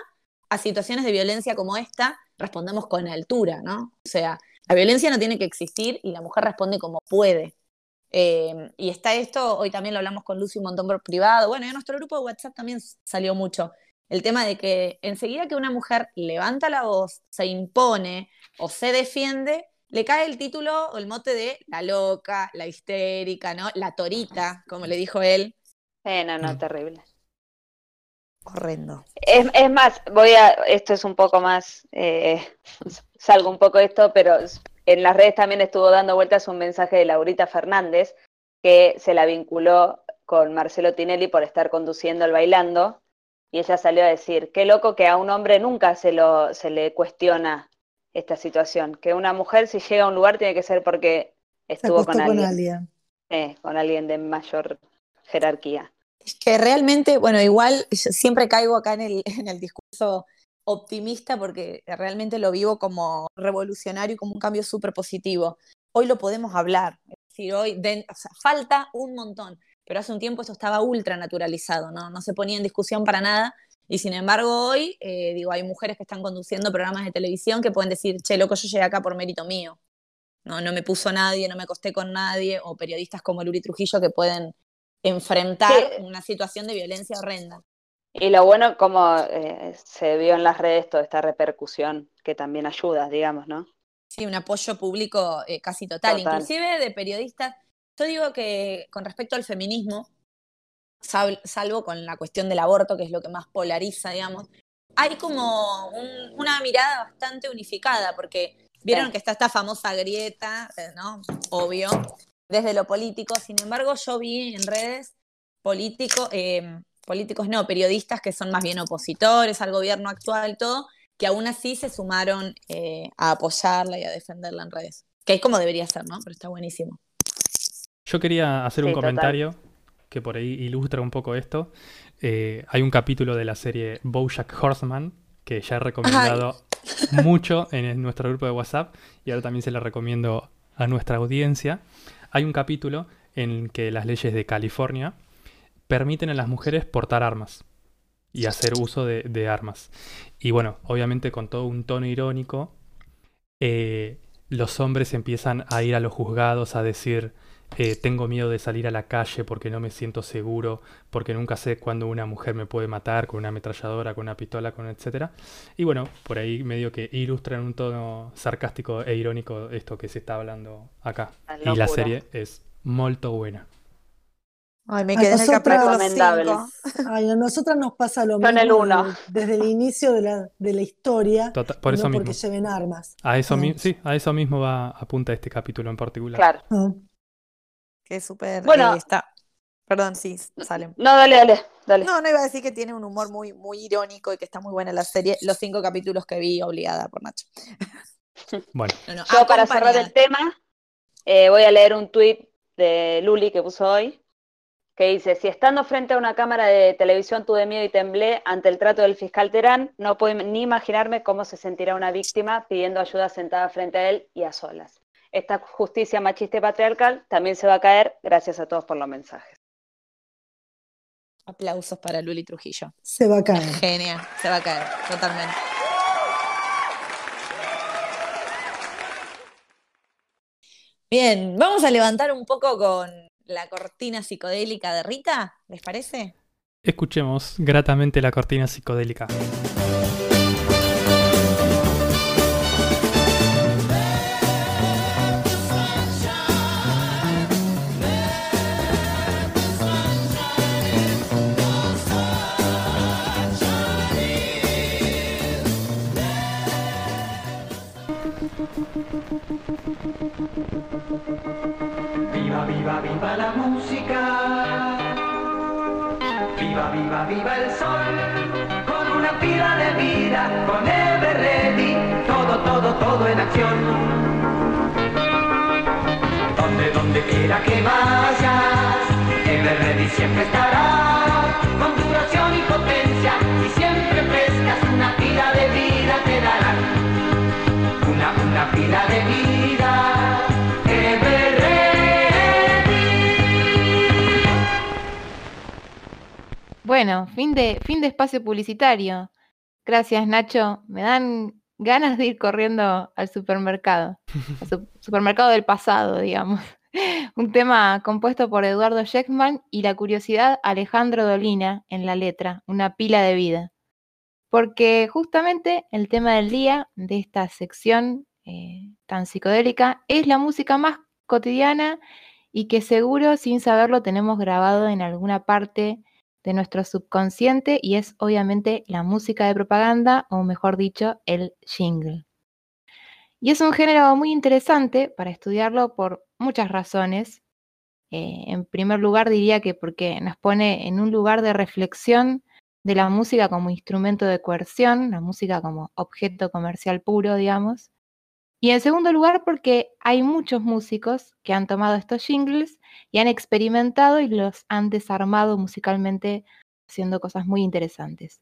a situaciones de violencia como esta respondamos con altura, ¿no? O sea, la violencia no tiene que existir y la mujer responde como puede. Eh, y está esto, hoy también lo hablamos con Lucy un montón por privado, bueno, y en nuestro grupo de WhatsApp también salió mucho el tema de que enseguida que una mujer levanta la voz, se impone o se defiende, le cae el título o el mote de la loca, la histérica, ¿no? La torita, como le dijo él. Eh, no, no, Mm. terrible. Horrendo. Es, es más, voy a, esto es un poco más, eh, salgo un poco de esto, pero en las redes también estuvo dando vueltas un mensaje de Laurita Fernández que se la vinculó con Marcelo Tinelli por estar conduciendo el bailando y ella salió a decir, qué loco que a un hombre nunca se, lo, se le cuestiona esta situación, que una mujer si llega a un lugar tiene que ser porque estuvo con con alguien, alguien. eh, con alguien de mayor jerarquía. Es que realmente, bueno, igual yo siempre caigo acá en el, en el discurso optimista porque realmente lo vivo como revolucionario y como un cambio súper positivo. Hoy lo podemos hablar, es decir, hoy den- o sea, falta un montón, pero hace un tiempo esto estaba ultra naturalizado, ¿no? No se ponía en discusión para nada. Y sin embargo, hoy, eh, digo, hay mujeres que están conduciendo programas de televisión que pueden decir, che, loco, yo llegué acá por mérito mío. No, no me puso nadie, no me acosté con nadie, o periodistas como Luri Trujillo que pueden enfrentar Sí. una situación de violencia horrenda. Y lo bueno como eh, se vio en las redes toda esta repercusión que también ayuda, digamos, ¿no? Sí, un apoyo público eh, casi total, Total. inclusive de periodistas. Yo digo que con respecto al feminismo, sal- salvo con la cuestión del aborto, que es lo que más polariza, digamos, hay como un- una mirada bastante unificada, porque vieron que está esta famosa grieta, eh, ¿no? Obvio, desde lo político. Sin embargo, yo vi en redes políticos, eh, políticos no, periodistas que son más bien opositores al gobierno actual, todo, que aún así se sumaron eh, a apoyarla y a defenderla en redes. Que es como debería ser, ¿no? Pero está buenísimo. Yo quería hacer un total. comentario que por ahí ilustra un poco esto. Eh, hay un capítulo de la serie BoJack Horseman que ya he recomendado mucho en nuestro grupo de WhatsApp y ahora también se lo recomiendo a nuestra audiencia. Hay un capítulo en que las leyes de California permiten a las mujeres portar armas y hacer uso de, de armas. Y bueno, obviamente con todo un tono irónico, eh, los hombres empiezan a ir a los juzgados a decir, eh, tengo miedo de salir a la calle porque no me siento seguro, porque nunca sé cuándo una mujer me puede matar con una ametralladora, con una pistola, con etcétera. Y bueno, por ahí medio que ilustra en un tono sarcástico e irónico esto que se está hablando acá. La Y la serie es molto buena. Ay, me A quedé en el nosotras- capítulo Recomendable. 5. Ay, a nosotras nos pasa lo Yo en el mismo uno. desde, el inicio de la, de la historia, Tota- por eso no porque mismo. lleven armas. A eso, mi- sí, a eso mismo va apunta este capítulo en particular. Claro. Ah. Que es súper. Bueno. eh, está. Perdón, sí, salen. No, dale, dale, dale. No, no iba a decir que tiene un humor muy, muy irónico y que está muy buena la serie. Los cinco capítulos que vi obligada por Nacho. Bueno, No, no, Yo para cerrar el tema, eh, voy a leer un tuit de Luli que puso hoy, que dice, si estando frente a una cámara de televisión tuve miedo y temblé ante el trato del fiscal Terán, no puedo ni imaginarme cómo se sentirá una víctima pidiendo ayuda sentada frente a él y a solas. Esta justicia machista y patriarcal también se va a caer gracias a todos por los mensajes. Aplausos para Luli Trujillo. Se va a caer. Genial, se va a caer, totalmente. Bien, vamos a levantar un poco con la cortina psicodélica de Rita, ¿les parece? escuchemos gratamente la cortina psicodélica. Viva, el sol. Con una pila de vida, con Ever Ready. Todo, todo, todo en acción. Donde, donde quiera que vayas, Ever Ready siempre estará. Con duración y potencia, y siempre frescas, una pila de vida te darán. Una, una pila de vida. Bueno, fin de, fin de espacio publicitario. Gracias, Nacho. Me dan ganas de ir corriendo al supermercado. Al su- supermercado del pasado, digamos. Un tema compuesto por Eduardo Sheckman y la curiosidad Alejandro Dolina en la letra, una pila de vida. Porque justamente el tema del día de esta sección eh, tan psicodélica es la música más cotidiana y que seguro sin saberlo tenemos grabado en alguna parte de nuestro subconsciente y es obviamente la música de propaganda o mejor dicho el jingle. Y es un género muy interesante para estudiarlo por muchas razones. Eh, en primer lugar diría que porque nos pone en un lugar de reflexión de la música como instrumento de coerción, la música como objeto comercial puro, digamos. Y en segundo lugar porque hay muchos músicos que han tomado estos jingles y han experimentado y los han desarmado musicalmente haciendo cosas muy interesantes.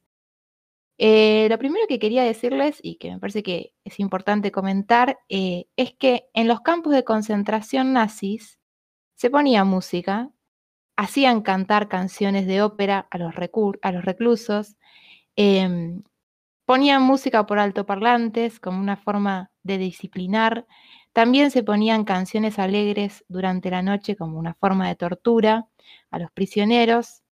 Eh, lo primero que quería decirles y que me parece que es importante comentar eh, es que en los campos de concentración nazis se ponía música, hacían cantar canciones de ópera a los, reclusos, em, ponían música por altoparlantes como una forma de disciplinar, también se ponían canciones alegres durante la noche como una forma de tortura a los prisioneros.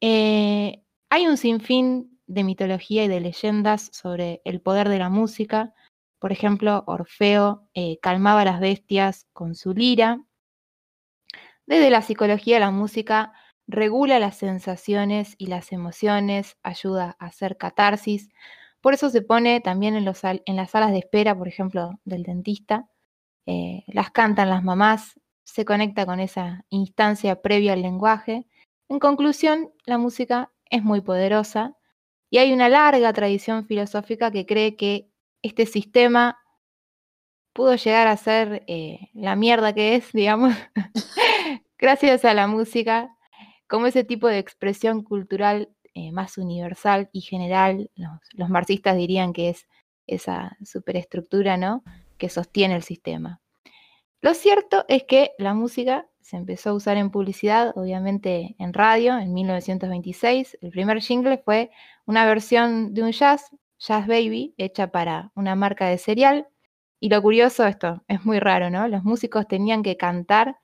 Eh, hay un sinfín de mitología y de leyendas sobre el poder de la música. Por ejemplo, Orfeo eh, calmaba a las bestias con su lira. Desde la psicología, la música regula las sensaciones y las emociones, ayuda a hacer catarsis. Por eso se pone también en, los sal- en las salas de espera, por ejemplo, del dentista. Eh, las cantan las mamás, se conecta con esa instancia previa al lenguaje. En conclusión, la música es muy poderosa y hay una larga tradición filosófica que cree que este sistema pudo llegar a ser eh, la mierda que es, digamos, gracias a la música, como ese tipo de expresión cultural eh, más universal y general. Los, marxistas dirían que es esa superestructura, ¿no? Que sostiene el sistema. Lo cierto es que la música se empezó a usar en publicidad, obviamente en radio, en 1926. El primer jingle fue una versión de un jazz, Jazz Baby, hecha para una marca de cereal. Y lo curioso, esto es muy raro, ¿no? Los músicos tenían que cantar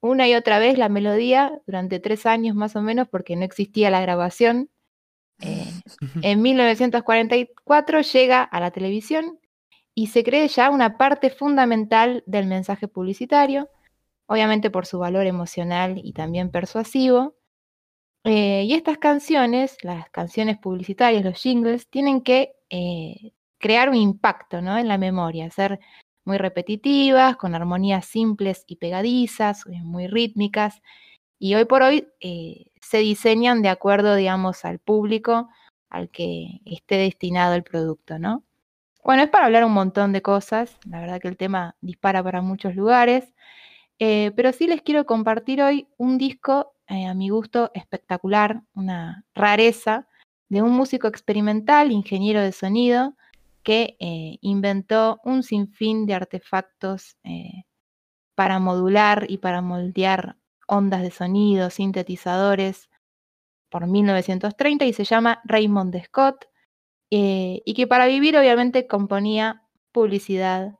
una y otra vez la melodía durante tres años más o menos porque no existía la grabación. Eh, en 1944 llega a la televisión y se cree ya una parte fundamental del mensaje publicitario, obviamente por su valor emocional y también persuasivo. Eh, y estas canciones, las canciones publicitarias, los jingles, tienen que eh, crear un impacto ¿no? en la memoria, ser muy repetitivas, con armonías simples y pegadizas, eh, muy rítmicas. Y hoy por hoy eh, se diseñan de acuerdo, digamos, al público al que esté destinado el producto, ¿no? Bueno, es para hablar un montón de cosas, la verdad que el tema dispara para muchos lugares, eh, pero sí les quiero compartir hoy un disco, a mi gusto, espectacular, una rareza, de un músico experimental, ingeniero de sonido, que eh, inventó un sinfín de artefactos eh, para modular y para moldear ondas de sonido, sintetizadores, por 1930 y se llama Raymond Scott, eh, y que para vivir obviamente componía publicidad,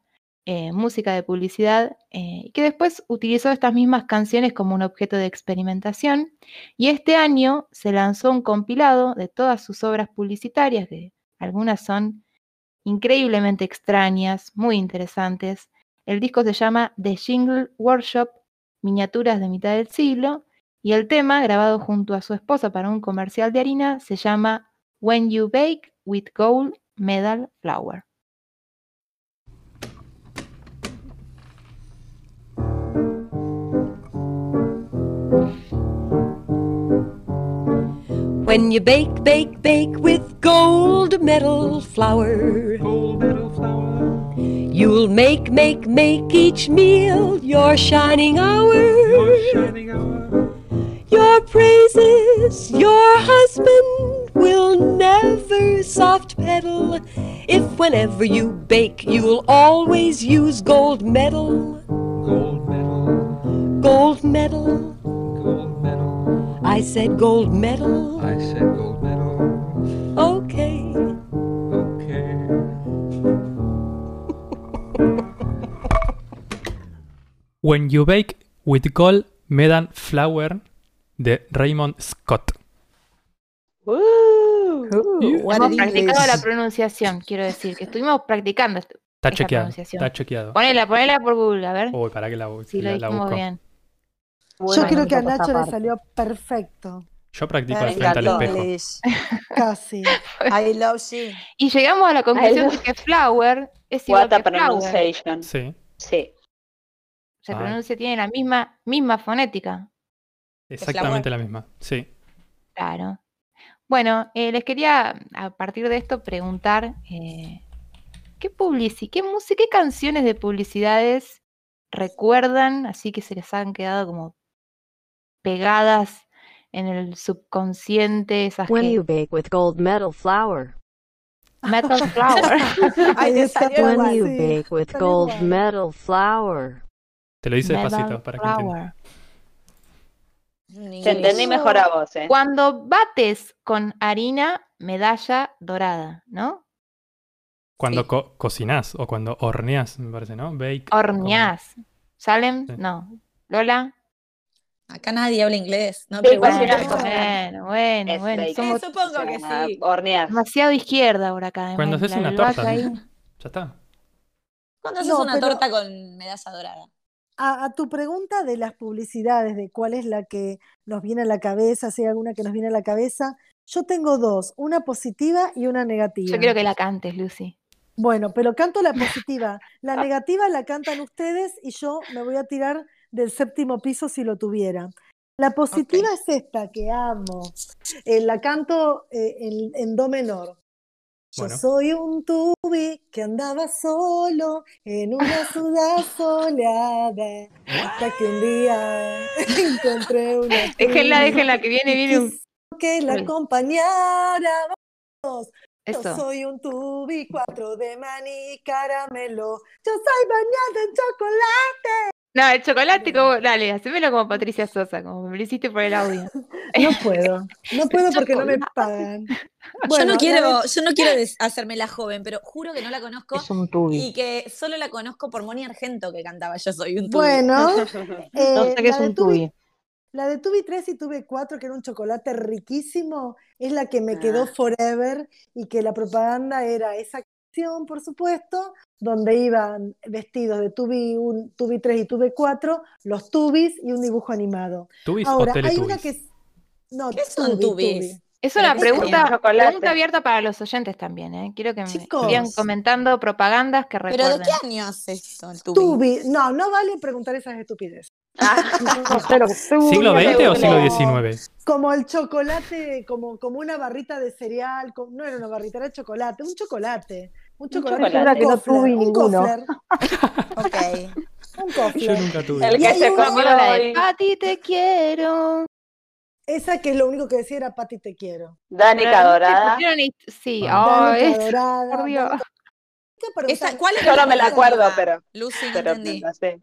música de publicidad, y que después utilizó estas mismas canciones como un objeto de experimentación, y este año se lanzó un compilado de todas sus obras publicitarias, que algunas son increíblemente extrañas, muy interesantes. El disco se llama The Jingle Workshop, miniaturas de mitad del siglo, y el tema, grabado junto a su esposa para un comercial de harina, se llama When You Bake with Gold Medal Flour. When you bake, bake, bake with gold medal flour. Gold medal flour. You'll make, make, make each meal your shining hour. Your shining hour. Your praises, your husband will never soft pedal. If whenever you bake, you'll always use gold medal. Gold medal. Gold medal. I said gold medal. I said gold medal. Okay. Okay. When You Bake with Gold Medal Flour de Raymond Scott. Uh, Hemos practicado la pronunciación, quiero decir, que estuvimos practicando est- Está esta chequeado. pronunciación. Está chequeado. Ponela, ponela por Google, a ver Uy, para que la, si lo la, la dijimos busco. bien. Yo creo que a Nacho le salió perfecto. Yo practico al frente al espejo. English. Casi. I love you. Y llegamos a la conclusión de que flower es igual What a que flower. pronunciation. Sí, Sí. Se Ah. pronuncia, tiene la misma, misma fonética. exactamente la misma. Sí. Claro. Bueno, eh, les quería a partir de esto preguntar eh, ¿qué publici qué música, qué canciones de publicidades recuerdan, así que se les han quedado como pegadas en el subconsciente, esas When que you bake with gold medal flour. Metal te salió When igual. you sí, bake with salió gold igual. medal flour. Te lo dice Metal despacito para que entiendas. Te entendí mejor a vos, ¿eh? Cuando bates con harina, medalla dorada, ¿no? Cuando Sí. co- cocinás o cuando horneás, me parece, ¿no? Bake. Horneás. ¿Salen? Sí. No. Lola. Acá nadie habla inglés. No Sí, Bueno, bueno, bueno, Es bueno. bake. Somos Eh, supongo que sí. Hornear. demasiado izquierda por acá. Cuando haces una torta. ahí. Ya está. ¿Cuándo haces No, una pero- torta con medalla dorada? A, a tu pregunta de las publicidades, de cuál es la que nos viene a la cabeza, si hay alguna que nos viene a la cabeza, yo tengo dos, una positiva y una negativa. Yo quiero que la cantes, Lucy. Bueno, pero canto la positiva. La negativa la cantan ustedes y yo me voy a tirar del séptimo piso si lo tuviera. La positiva es esta que amo. Eh, la canto eh, en, en do menor. Yo soy un tubi que andaba solo en una ciudad soleada. Hasta que un día encontré una Déjenla, déjenla, que viene, viene un. que la acompañara. Vamos. Yo soy un tubi, cuatro de maní caramelo. Yo soy bañada en chocolate. No, el chocolate, como. Dale, hacémelo como Patricia Sosa, como me lo hiciste por el audio. No puedo, no puedo porque no me pagan. yo no quiero, yo no quiero hacerme la joven, pero juro que no la conozco Es un tubi. y que solo la conozco por Moni Argento que cantaba Yo soy un tubi. Bueno, No eh, sé qué es un tubi, tubi. la de tubi 3 y tubi 4, que era un chocolate riquísimo, es la que me quedó Ah. forever y que la propaganda era esa canción, por supuesto, donde iban vestidos de tubi 1, tubi 3 y tubi 4, los tubis y un dibujo animado. ¿Tubis Ahora, o hay una que es No, ¿Qué son tubi, tubis? tubi. Es Pero una ¿qué pregunta, pregunta abierta para los oyentes también, ¿eh? Quiero que me Chicos. sigan comentando propagandas que ¿Pero recuerden. de qué año es esto, el tubi? Tubi. No, no vale preguntar esas estupideces. No que tubi, ¿Siglo XX o siglo XIX? Como el chocolate, como, como una barrita de cereal. co- No era una barrita, era chocolate. Un chocolate. Un chocolate. chocolate. un Era que no Kofler, tuve un ninguno. Ok. Un Yo Kofler. nunca tuve. El que se comió la de. Pati te quiero. Esa que es lo único que decía era Pati te quiero. Danica Dorada. Sí, oh, Danica es- Dorada, por Dios. Danica- ¿Qué pregunta? Esa, ¿Cuál es Yo no me la acuerdo, pero- Lucy, no Pero entendí. no sé.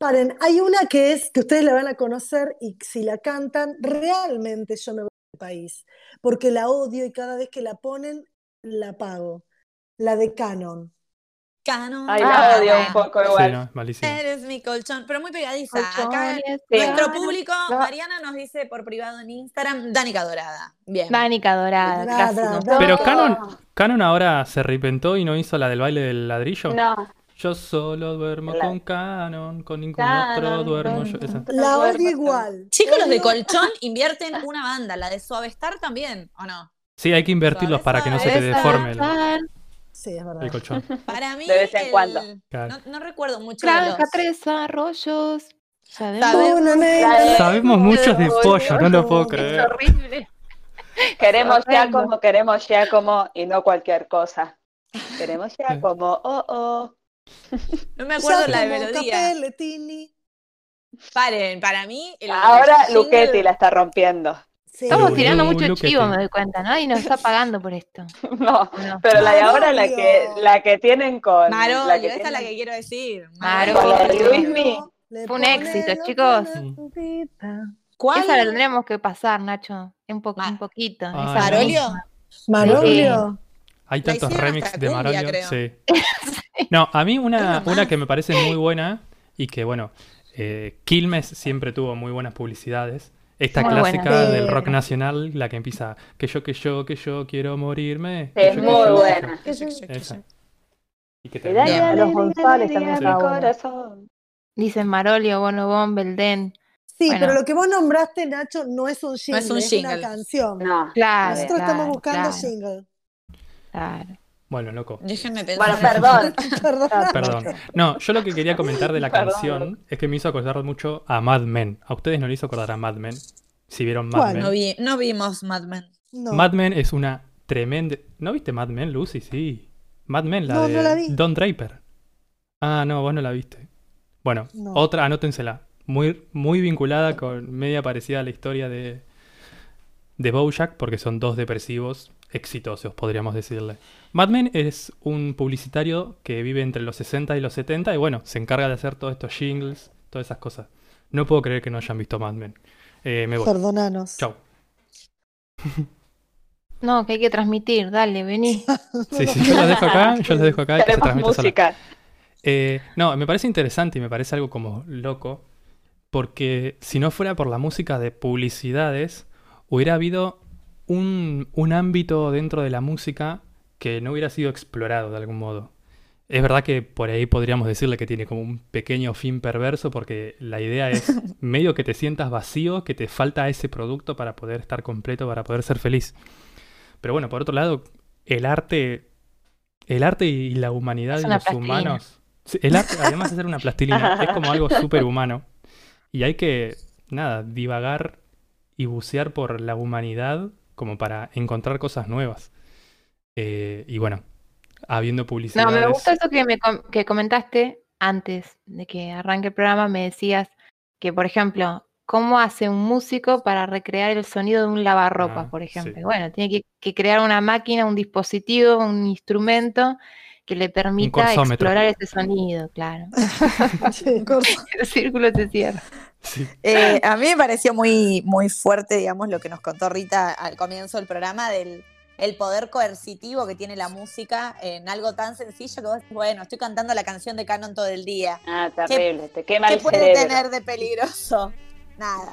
Paren, hay una que es que ustedes la van a conocer y si la cantan, realmente yo me voy del país, porque la odio y cada vez que la ponen, la pago. La de Canon. Canon. Ay, Ah, la odio un poco Sí, igual. no, es malísimo. Eres mi colchón, pero muy pegadiza. Acá nuestro público, No. Mariana nos dice por privado en Instagram, Danica Dorada. Bien. Danica Dorada. Dorada. Pero No. Canon, Canon ahora se reinventó y no hizo la del baile del ladrillo. No. Yo solo duermo La- con Canon, con ningún Canon, otro duermo yo. con- Esa. La odio igual. Chicos, los de colchón invierten una banda, la de Suavestar también, ¿o no? Sí, hay que invertirlos para que no se te deforme el. Sí, es verdad. el colchón. Para mí, De vez en el- cuando. Claro. No, no recuerdo mucho de Granja los... Tres Arroyos. Sabemos. Sabemos. Muchos de pollo, no lo puedo Es creer. horrible. Queremos ya como queremos ya como y no cualquier cosa. Queremos ya como oh oh. No me acuerdo la de melodía. Capellettini. Paren, para mí... el- Ahora jingle- la está rompiendo. Sí. Estamos tirando mucho chivo, me doy cuenta, ¿no? Y nos está pagando por esto. No, No. pero la de ahora la que la que tienen con Marolio, la que esta es la que quiero decir. Marolio. Luismi. Fue un éxito, chicos. puntita. ¿Cuál? Esa la tendremos que pasar, Nacho. Un, po- Ma- un poquito. Ay. ¿Marolio? Marolio. Hay tantos remix de cumbia, Marolio. creo. Sí. No, a mí una, una que me parece muy buena y que, bueno, eh, Quilmes siempre tuvo muy buenas publicidades. Esta Muy clásica buena. del rock nacional, la que empieza que yo, que yo, que yo quiero morirme. Es que muy yo, que yo". buena. Y que Y dale, termina- dale, Los González dale, también. Dicen Marolio, Bonobón, Belden. Sí, Bueno. pero lo que vos nombraste, Nacho, no es un jingle, es un una canción. No. Claro. Nosotros claro, estamos buscando claro, jingle. claro. Bueno, loco. Déjenme pensar. Bueno, perdón. Perdón. Perdón. No, yo lo que quería comentar de la Perdón, canción es que me hizo acordar mucho a Mad Men. ¿A ustedes no le hizo acordar a Mad Men? Si vieron Mad ¿Cuál? Men. No, vi, no vimos Mad Men. No. Mad Men es una tremenda. ¿No viste Mad Men, Lucy? Sí. Mad Men, la No, de no la vi. Don Draper. Ah, no, vos no la viste. Bueno, No. otra, anótensela. Muy, muy vinculada con media parecida a la historia de, de Bojack, porque son dos depresivos exitosos, podríamos decirle. Mad Men es un publicitario que vive entre los 60 y los 70 y bueno, se encarga de hacer todos estos jingles, todas esas cosas. No puedo creer que no hayan visto Mad Men. Eh, me voy. Perdonanos. Chau. No, que hay que transmitir, dale, vení. Sí, sí, yo las dejo acá, yo las dejo acá y que se transmita sola. Eh, no, me parece interesante y me parece algo como loco, porque si no fuera por la música de publicidades, hubiera habido un, un ámbito dentro de la música que no hubiera sido explorado de algún modo. Es verdad que por ahí podríamos decirle que tiene como un pequeño fin perverso, porque la idea es medio que te sientas vacío, que te falta ese producto para poder estar completo, para poder ser feliz. Pero bueno, por otro lado, el arte, el arte y la humanidad una los plastilina. humanos. El arte, además de ser una plastilina, es como algo súper humano. Y hay que, nada, divagar y bucear por la humanidad como para encontrar cosas nuevas. Eh, y bueno, habiendo No, publicidades. me gustó eso que, me com- que comentaste antes de que arranque el programa. Me decías que, por ejemplo, ¿cómo hace un músico para recrear el sonido de un lavarropas, Ah, por ejemplo? sí. Bueno, tiene que, que crear una máquina, un dispositivo, un instrumento que le permita explorar ese sonido, claro. Sí, el círculo se cierra. Sí. Eh, a mí me pareció muy, muy fuerte, digamos, lo que nos contó Rita al comienzo del programa del el poder coercitivo que tiene la música en algo tan sencillo que vos decís, bueno, estoy cantando la canción de Canon todo el día. Ah, terrible, te quema ¿Qué el puede cerebro. tener de peligroso? Nada.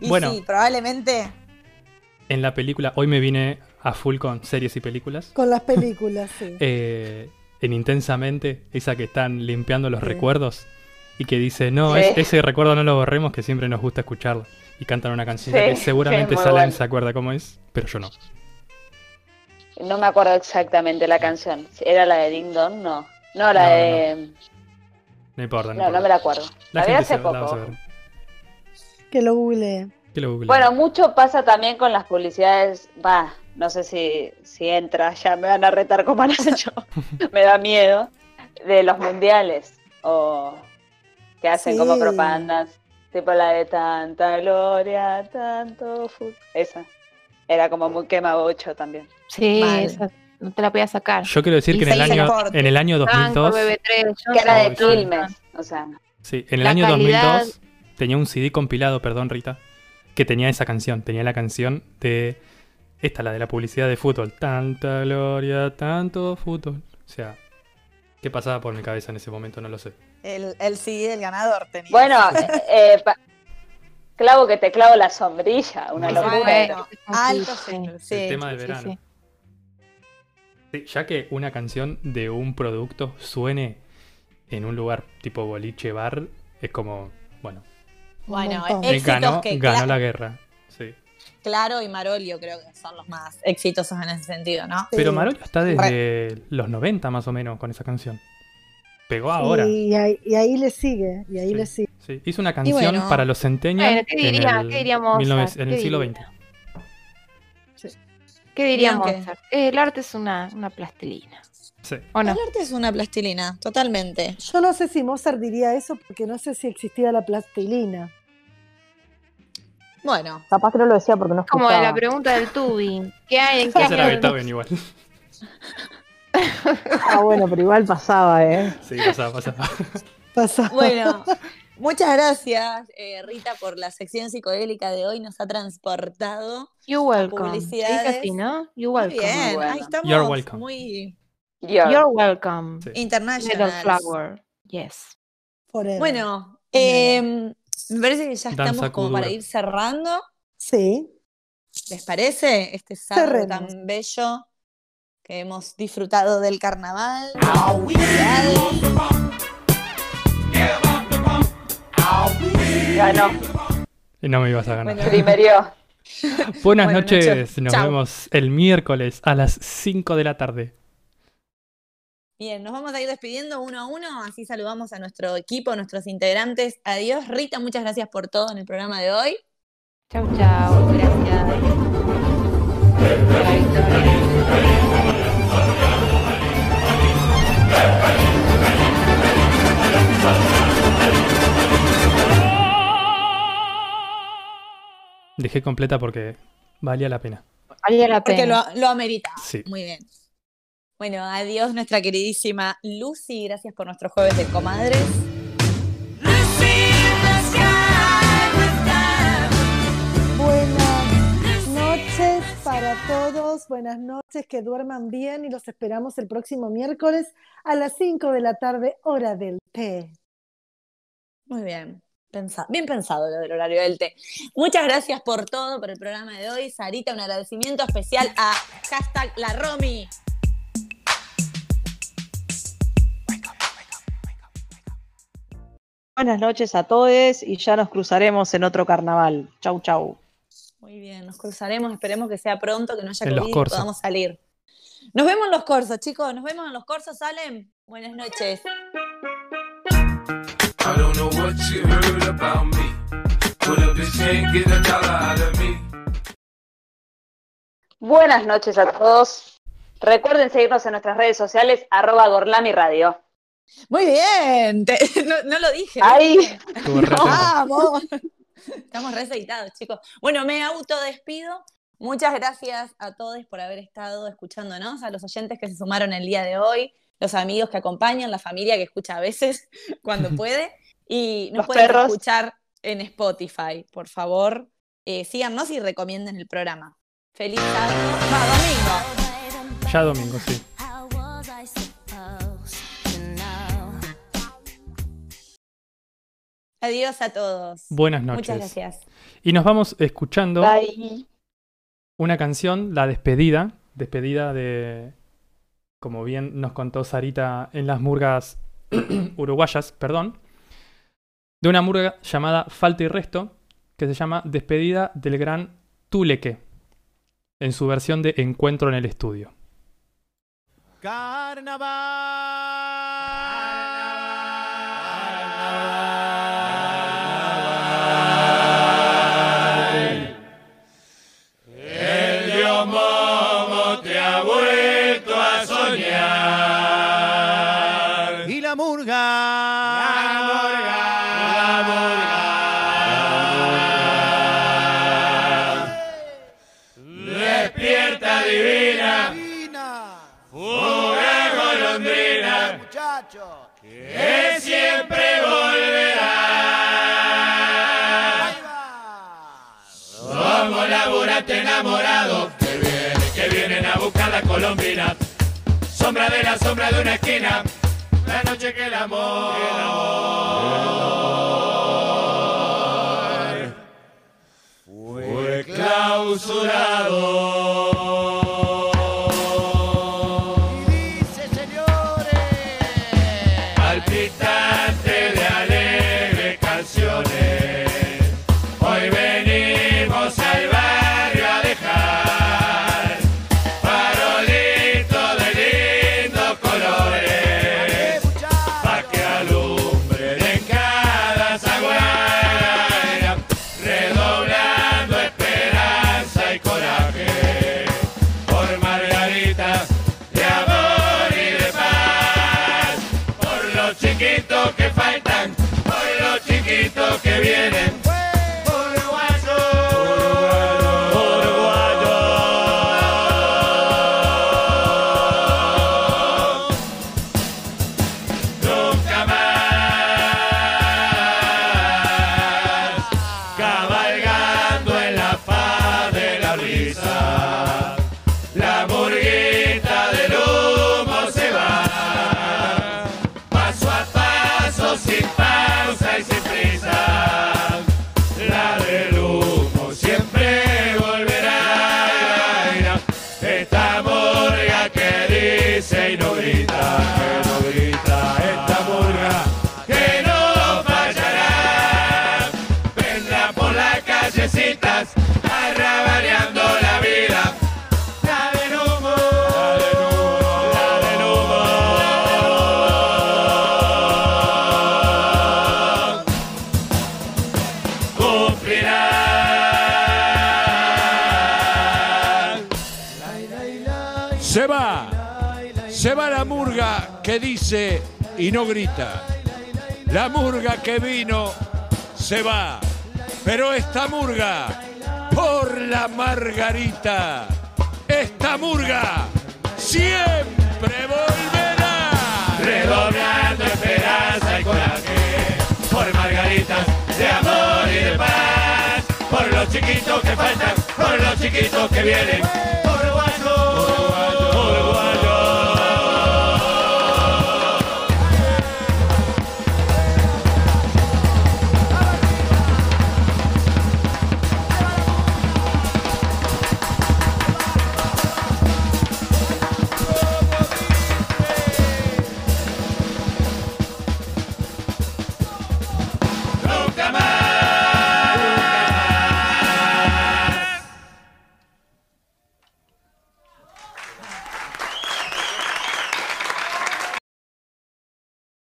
Y Bueno. sí, probablemente En la película, hoy me vine a full con series y películas. Con las películas, sí. Eh, en Intensamente, esa que están limpiando los Sí. recuerdos y que dice, no, Sí. es- ese recuerdo no lo borremos, que siempre nos gusta escucharlo. y cantan una canción Sí, que seguramente Salem bueno. se acuerda cómo es, pero yo no. No me acuerdo exactamente la canción. ¿Era la de Ding Dong? No. No, la No, de. No importa, no, No, no, importa. me la acuerdo. La La vi gente hace se la va a poco. saber. Que lo googlee. Que lo google. Bueno, mucho pasa también con las publicidades. Va, no sé si, si entra, ya me van a retar como Nacho. me da miedo. De los mundiales. O que hacen como propagandas. Tipo la de tanta gloria, tanto fútbol. Esa. Era como muy quemabocho también. Sí, esa no te la voy a sacar. Yo quiero decir Y que en el año, en el año Franco, 2002, BB3, Que era de Ay, sí. Quilmes. O sea, sí, en el año calidad- 2002 tenía un CD compilado, perdón Rita, que tenía esa canción, tenía la canción de esta, la de la publicidad de fútbol, tanta gloria, tanto fútbol. O sea, ¿qué pasaba por mi cabeza en ese momento? No lo sé. El, el CD del ganador tenía. bueno, eh, pa- clavo que te clavo la sombrilla. Una locura. Bueno, alto el sí. tema del sí, verano. sí. Sí, ya que una canción de un producto suene en un lugar tipo boliche bar, es como, bueno, Bueno, ganó, que ganó la guerra. Sí. Claro y Marolio creo que son los más exitosos en ese sentido, ¿no? Pero Sí. Marolio está desde los 90 más o menos con esa canción. Pegó ahora. Y ahí, y ahí le sigue, y ahí Sí. le sigue. Sí, hizo una canción bueno. para los centennials Bueno, ¿qué diría- en el, qué diría Mozart? 19 en el ¿Qué siglo? XX. ¿Qué diría que- Mozart? El arte es una, una plastilina. Sí. ¿O no? El arte es una plastilina, totalmente. Yo no sé si Mozart diría eso porque no sé si existía la plastilina. Bueno, Capaz que no lo decía porque no Como escuchaba. la pregunta del tubi. ¿Qué hay? ¿En qué era igual. Ah, bueno, pero igual pasaba, ¿eh? Sí, pasaba, pasaba. Pasa. bueno. Muchas gracias, eh, Rita, por la sección psicodélica de hoy. Nos ha transportado. You welcome. Se Publicidades. dice así, ¿no? You Muy bien, bueno. ahí estamos You're welcome. muy Yo. You're welcome. International. Flower. Yes. Forever. Bueno, eh, me parece que ya Danza estamos como para ir cerrando. Sí. ¿Les parece? Este sábado Cerremos. tan bello que hemos disfrutado del carnaval. Ganó. Y no me ibas a ganar. Bueno. Buenas noches, noches. nos Chao. vemos el miércoles a las 5 de la tarde. Bien, nos vamos a ir despidiendo uno a uno, así saludamos a nuestro equipo, a nuestros integrantes. Adiós, Rita, muchas gracias por todo en el programa de hoy. Chau, chau. Gracias. Dejé completa porque valía la pena. Valía la Porque pena. lo, lo amerita. Sí. Muy bien. Bueno, adiós nuestra queridísima Lucy, gracias por nuestro jueves de comadres. Buenas noches para todos, buenas noches, que duerman bien y los esperamos el próximo miércoles a las 5 de la tarde, hora del té. Muy bien. Pensa- bien pensado lo del horario del té. Muchas gracias por todo, por el programa de hoy. Sarita, un agradecimiento especial a hashtag la Romy. Buenas noches a todos y ya nos cruzaremos en otro carnaval. Chau, chau. Muy bien, nos cruzaremos, esperemos que sea pronto, que no haya COVID y podamos salir. Nos vemos en los corsos, chicos, nos vemos en los corsos, salen. Buenas noches. I don't know what you heard about me, but a bitch can't get a dollar out of me. Buenas noches a todos. Recuerden seguirnos en nuestras redes sociales, arroba Gorlami Radio. Muy bien, te- no, no lo dije. Ay. Vamos. Estamos reseitados, chicos. Bueno, me autodespido. Muchas gracias a todos por haber estado escuchándonos, a los oyentes que se sumaron el día de hoy, los amigos que acompañan, la familia que escucha a veces cuando puede. Y nos Los pueden perros. escuchar en Spotify. Por favor, eh, síganos y recomienden el programa. Feliz sábado. Va, domingo. Ya domingo, sí. Adiós a todos. Buenas noches. Muchas gracias. Y nos vamos escuchando Bye. una canción, la despedida, despedida de, como bien nos contó Sarita en las murgas uruguayas, perdón, de una murga llamada Falta y Resto, que se llama Despedida del Gran Tuleque, en su versión de Encuentro en el Estudio. El que vienen, que vienen a buscar la colombina. Sombra de la sombra de una esquina. La noche que el amor. Fue clausurado. No grita. La murga que vino se va. Pero esta murga, por la margarita, esta murga siempre volverá. redoblando esperanza y coraje por margaritas de amor y de paz por los chiquitos que faltan por los chiquitos que vienen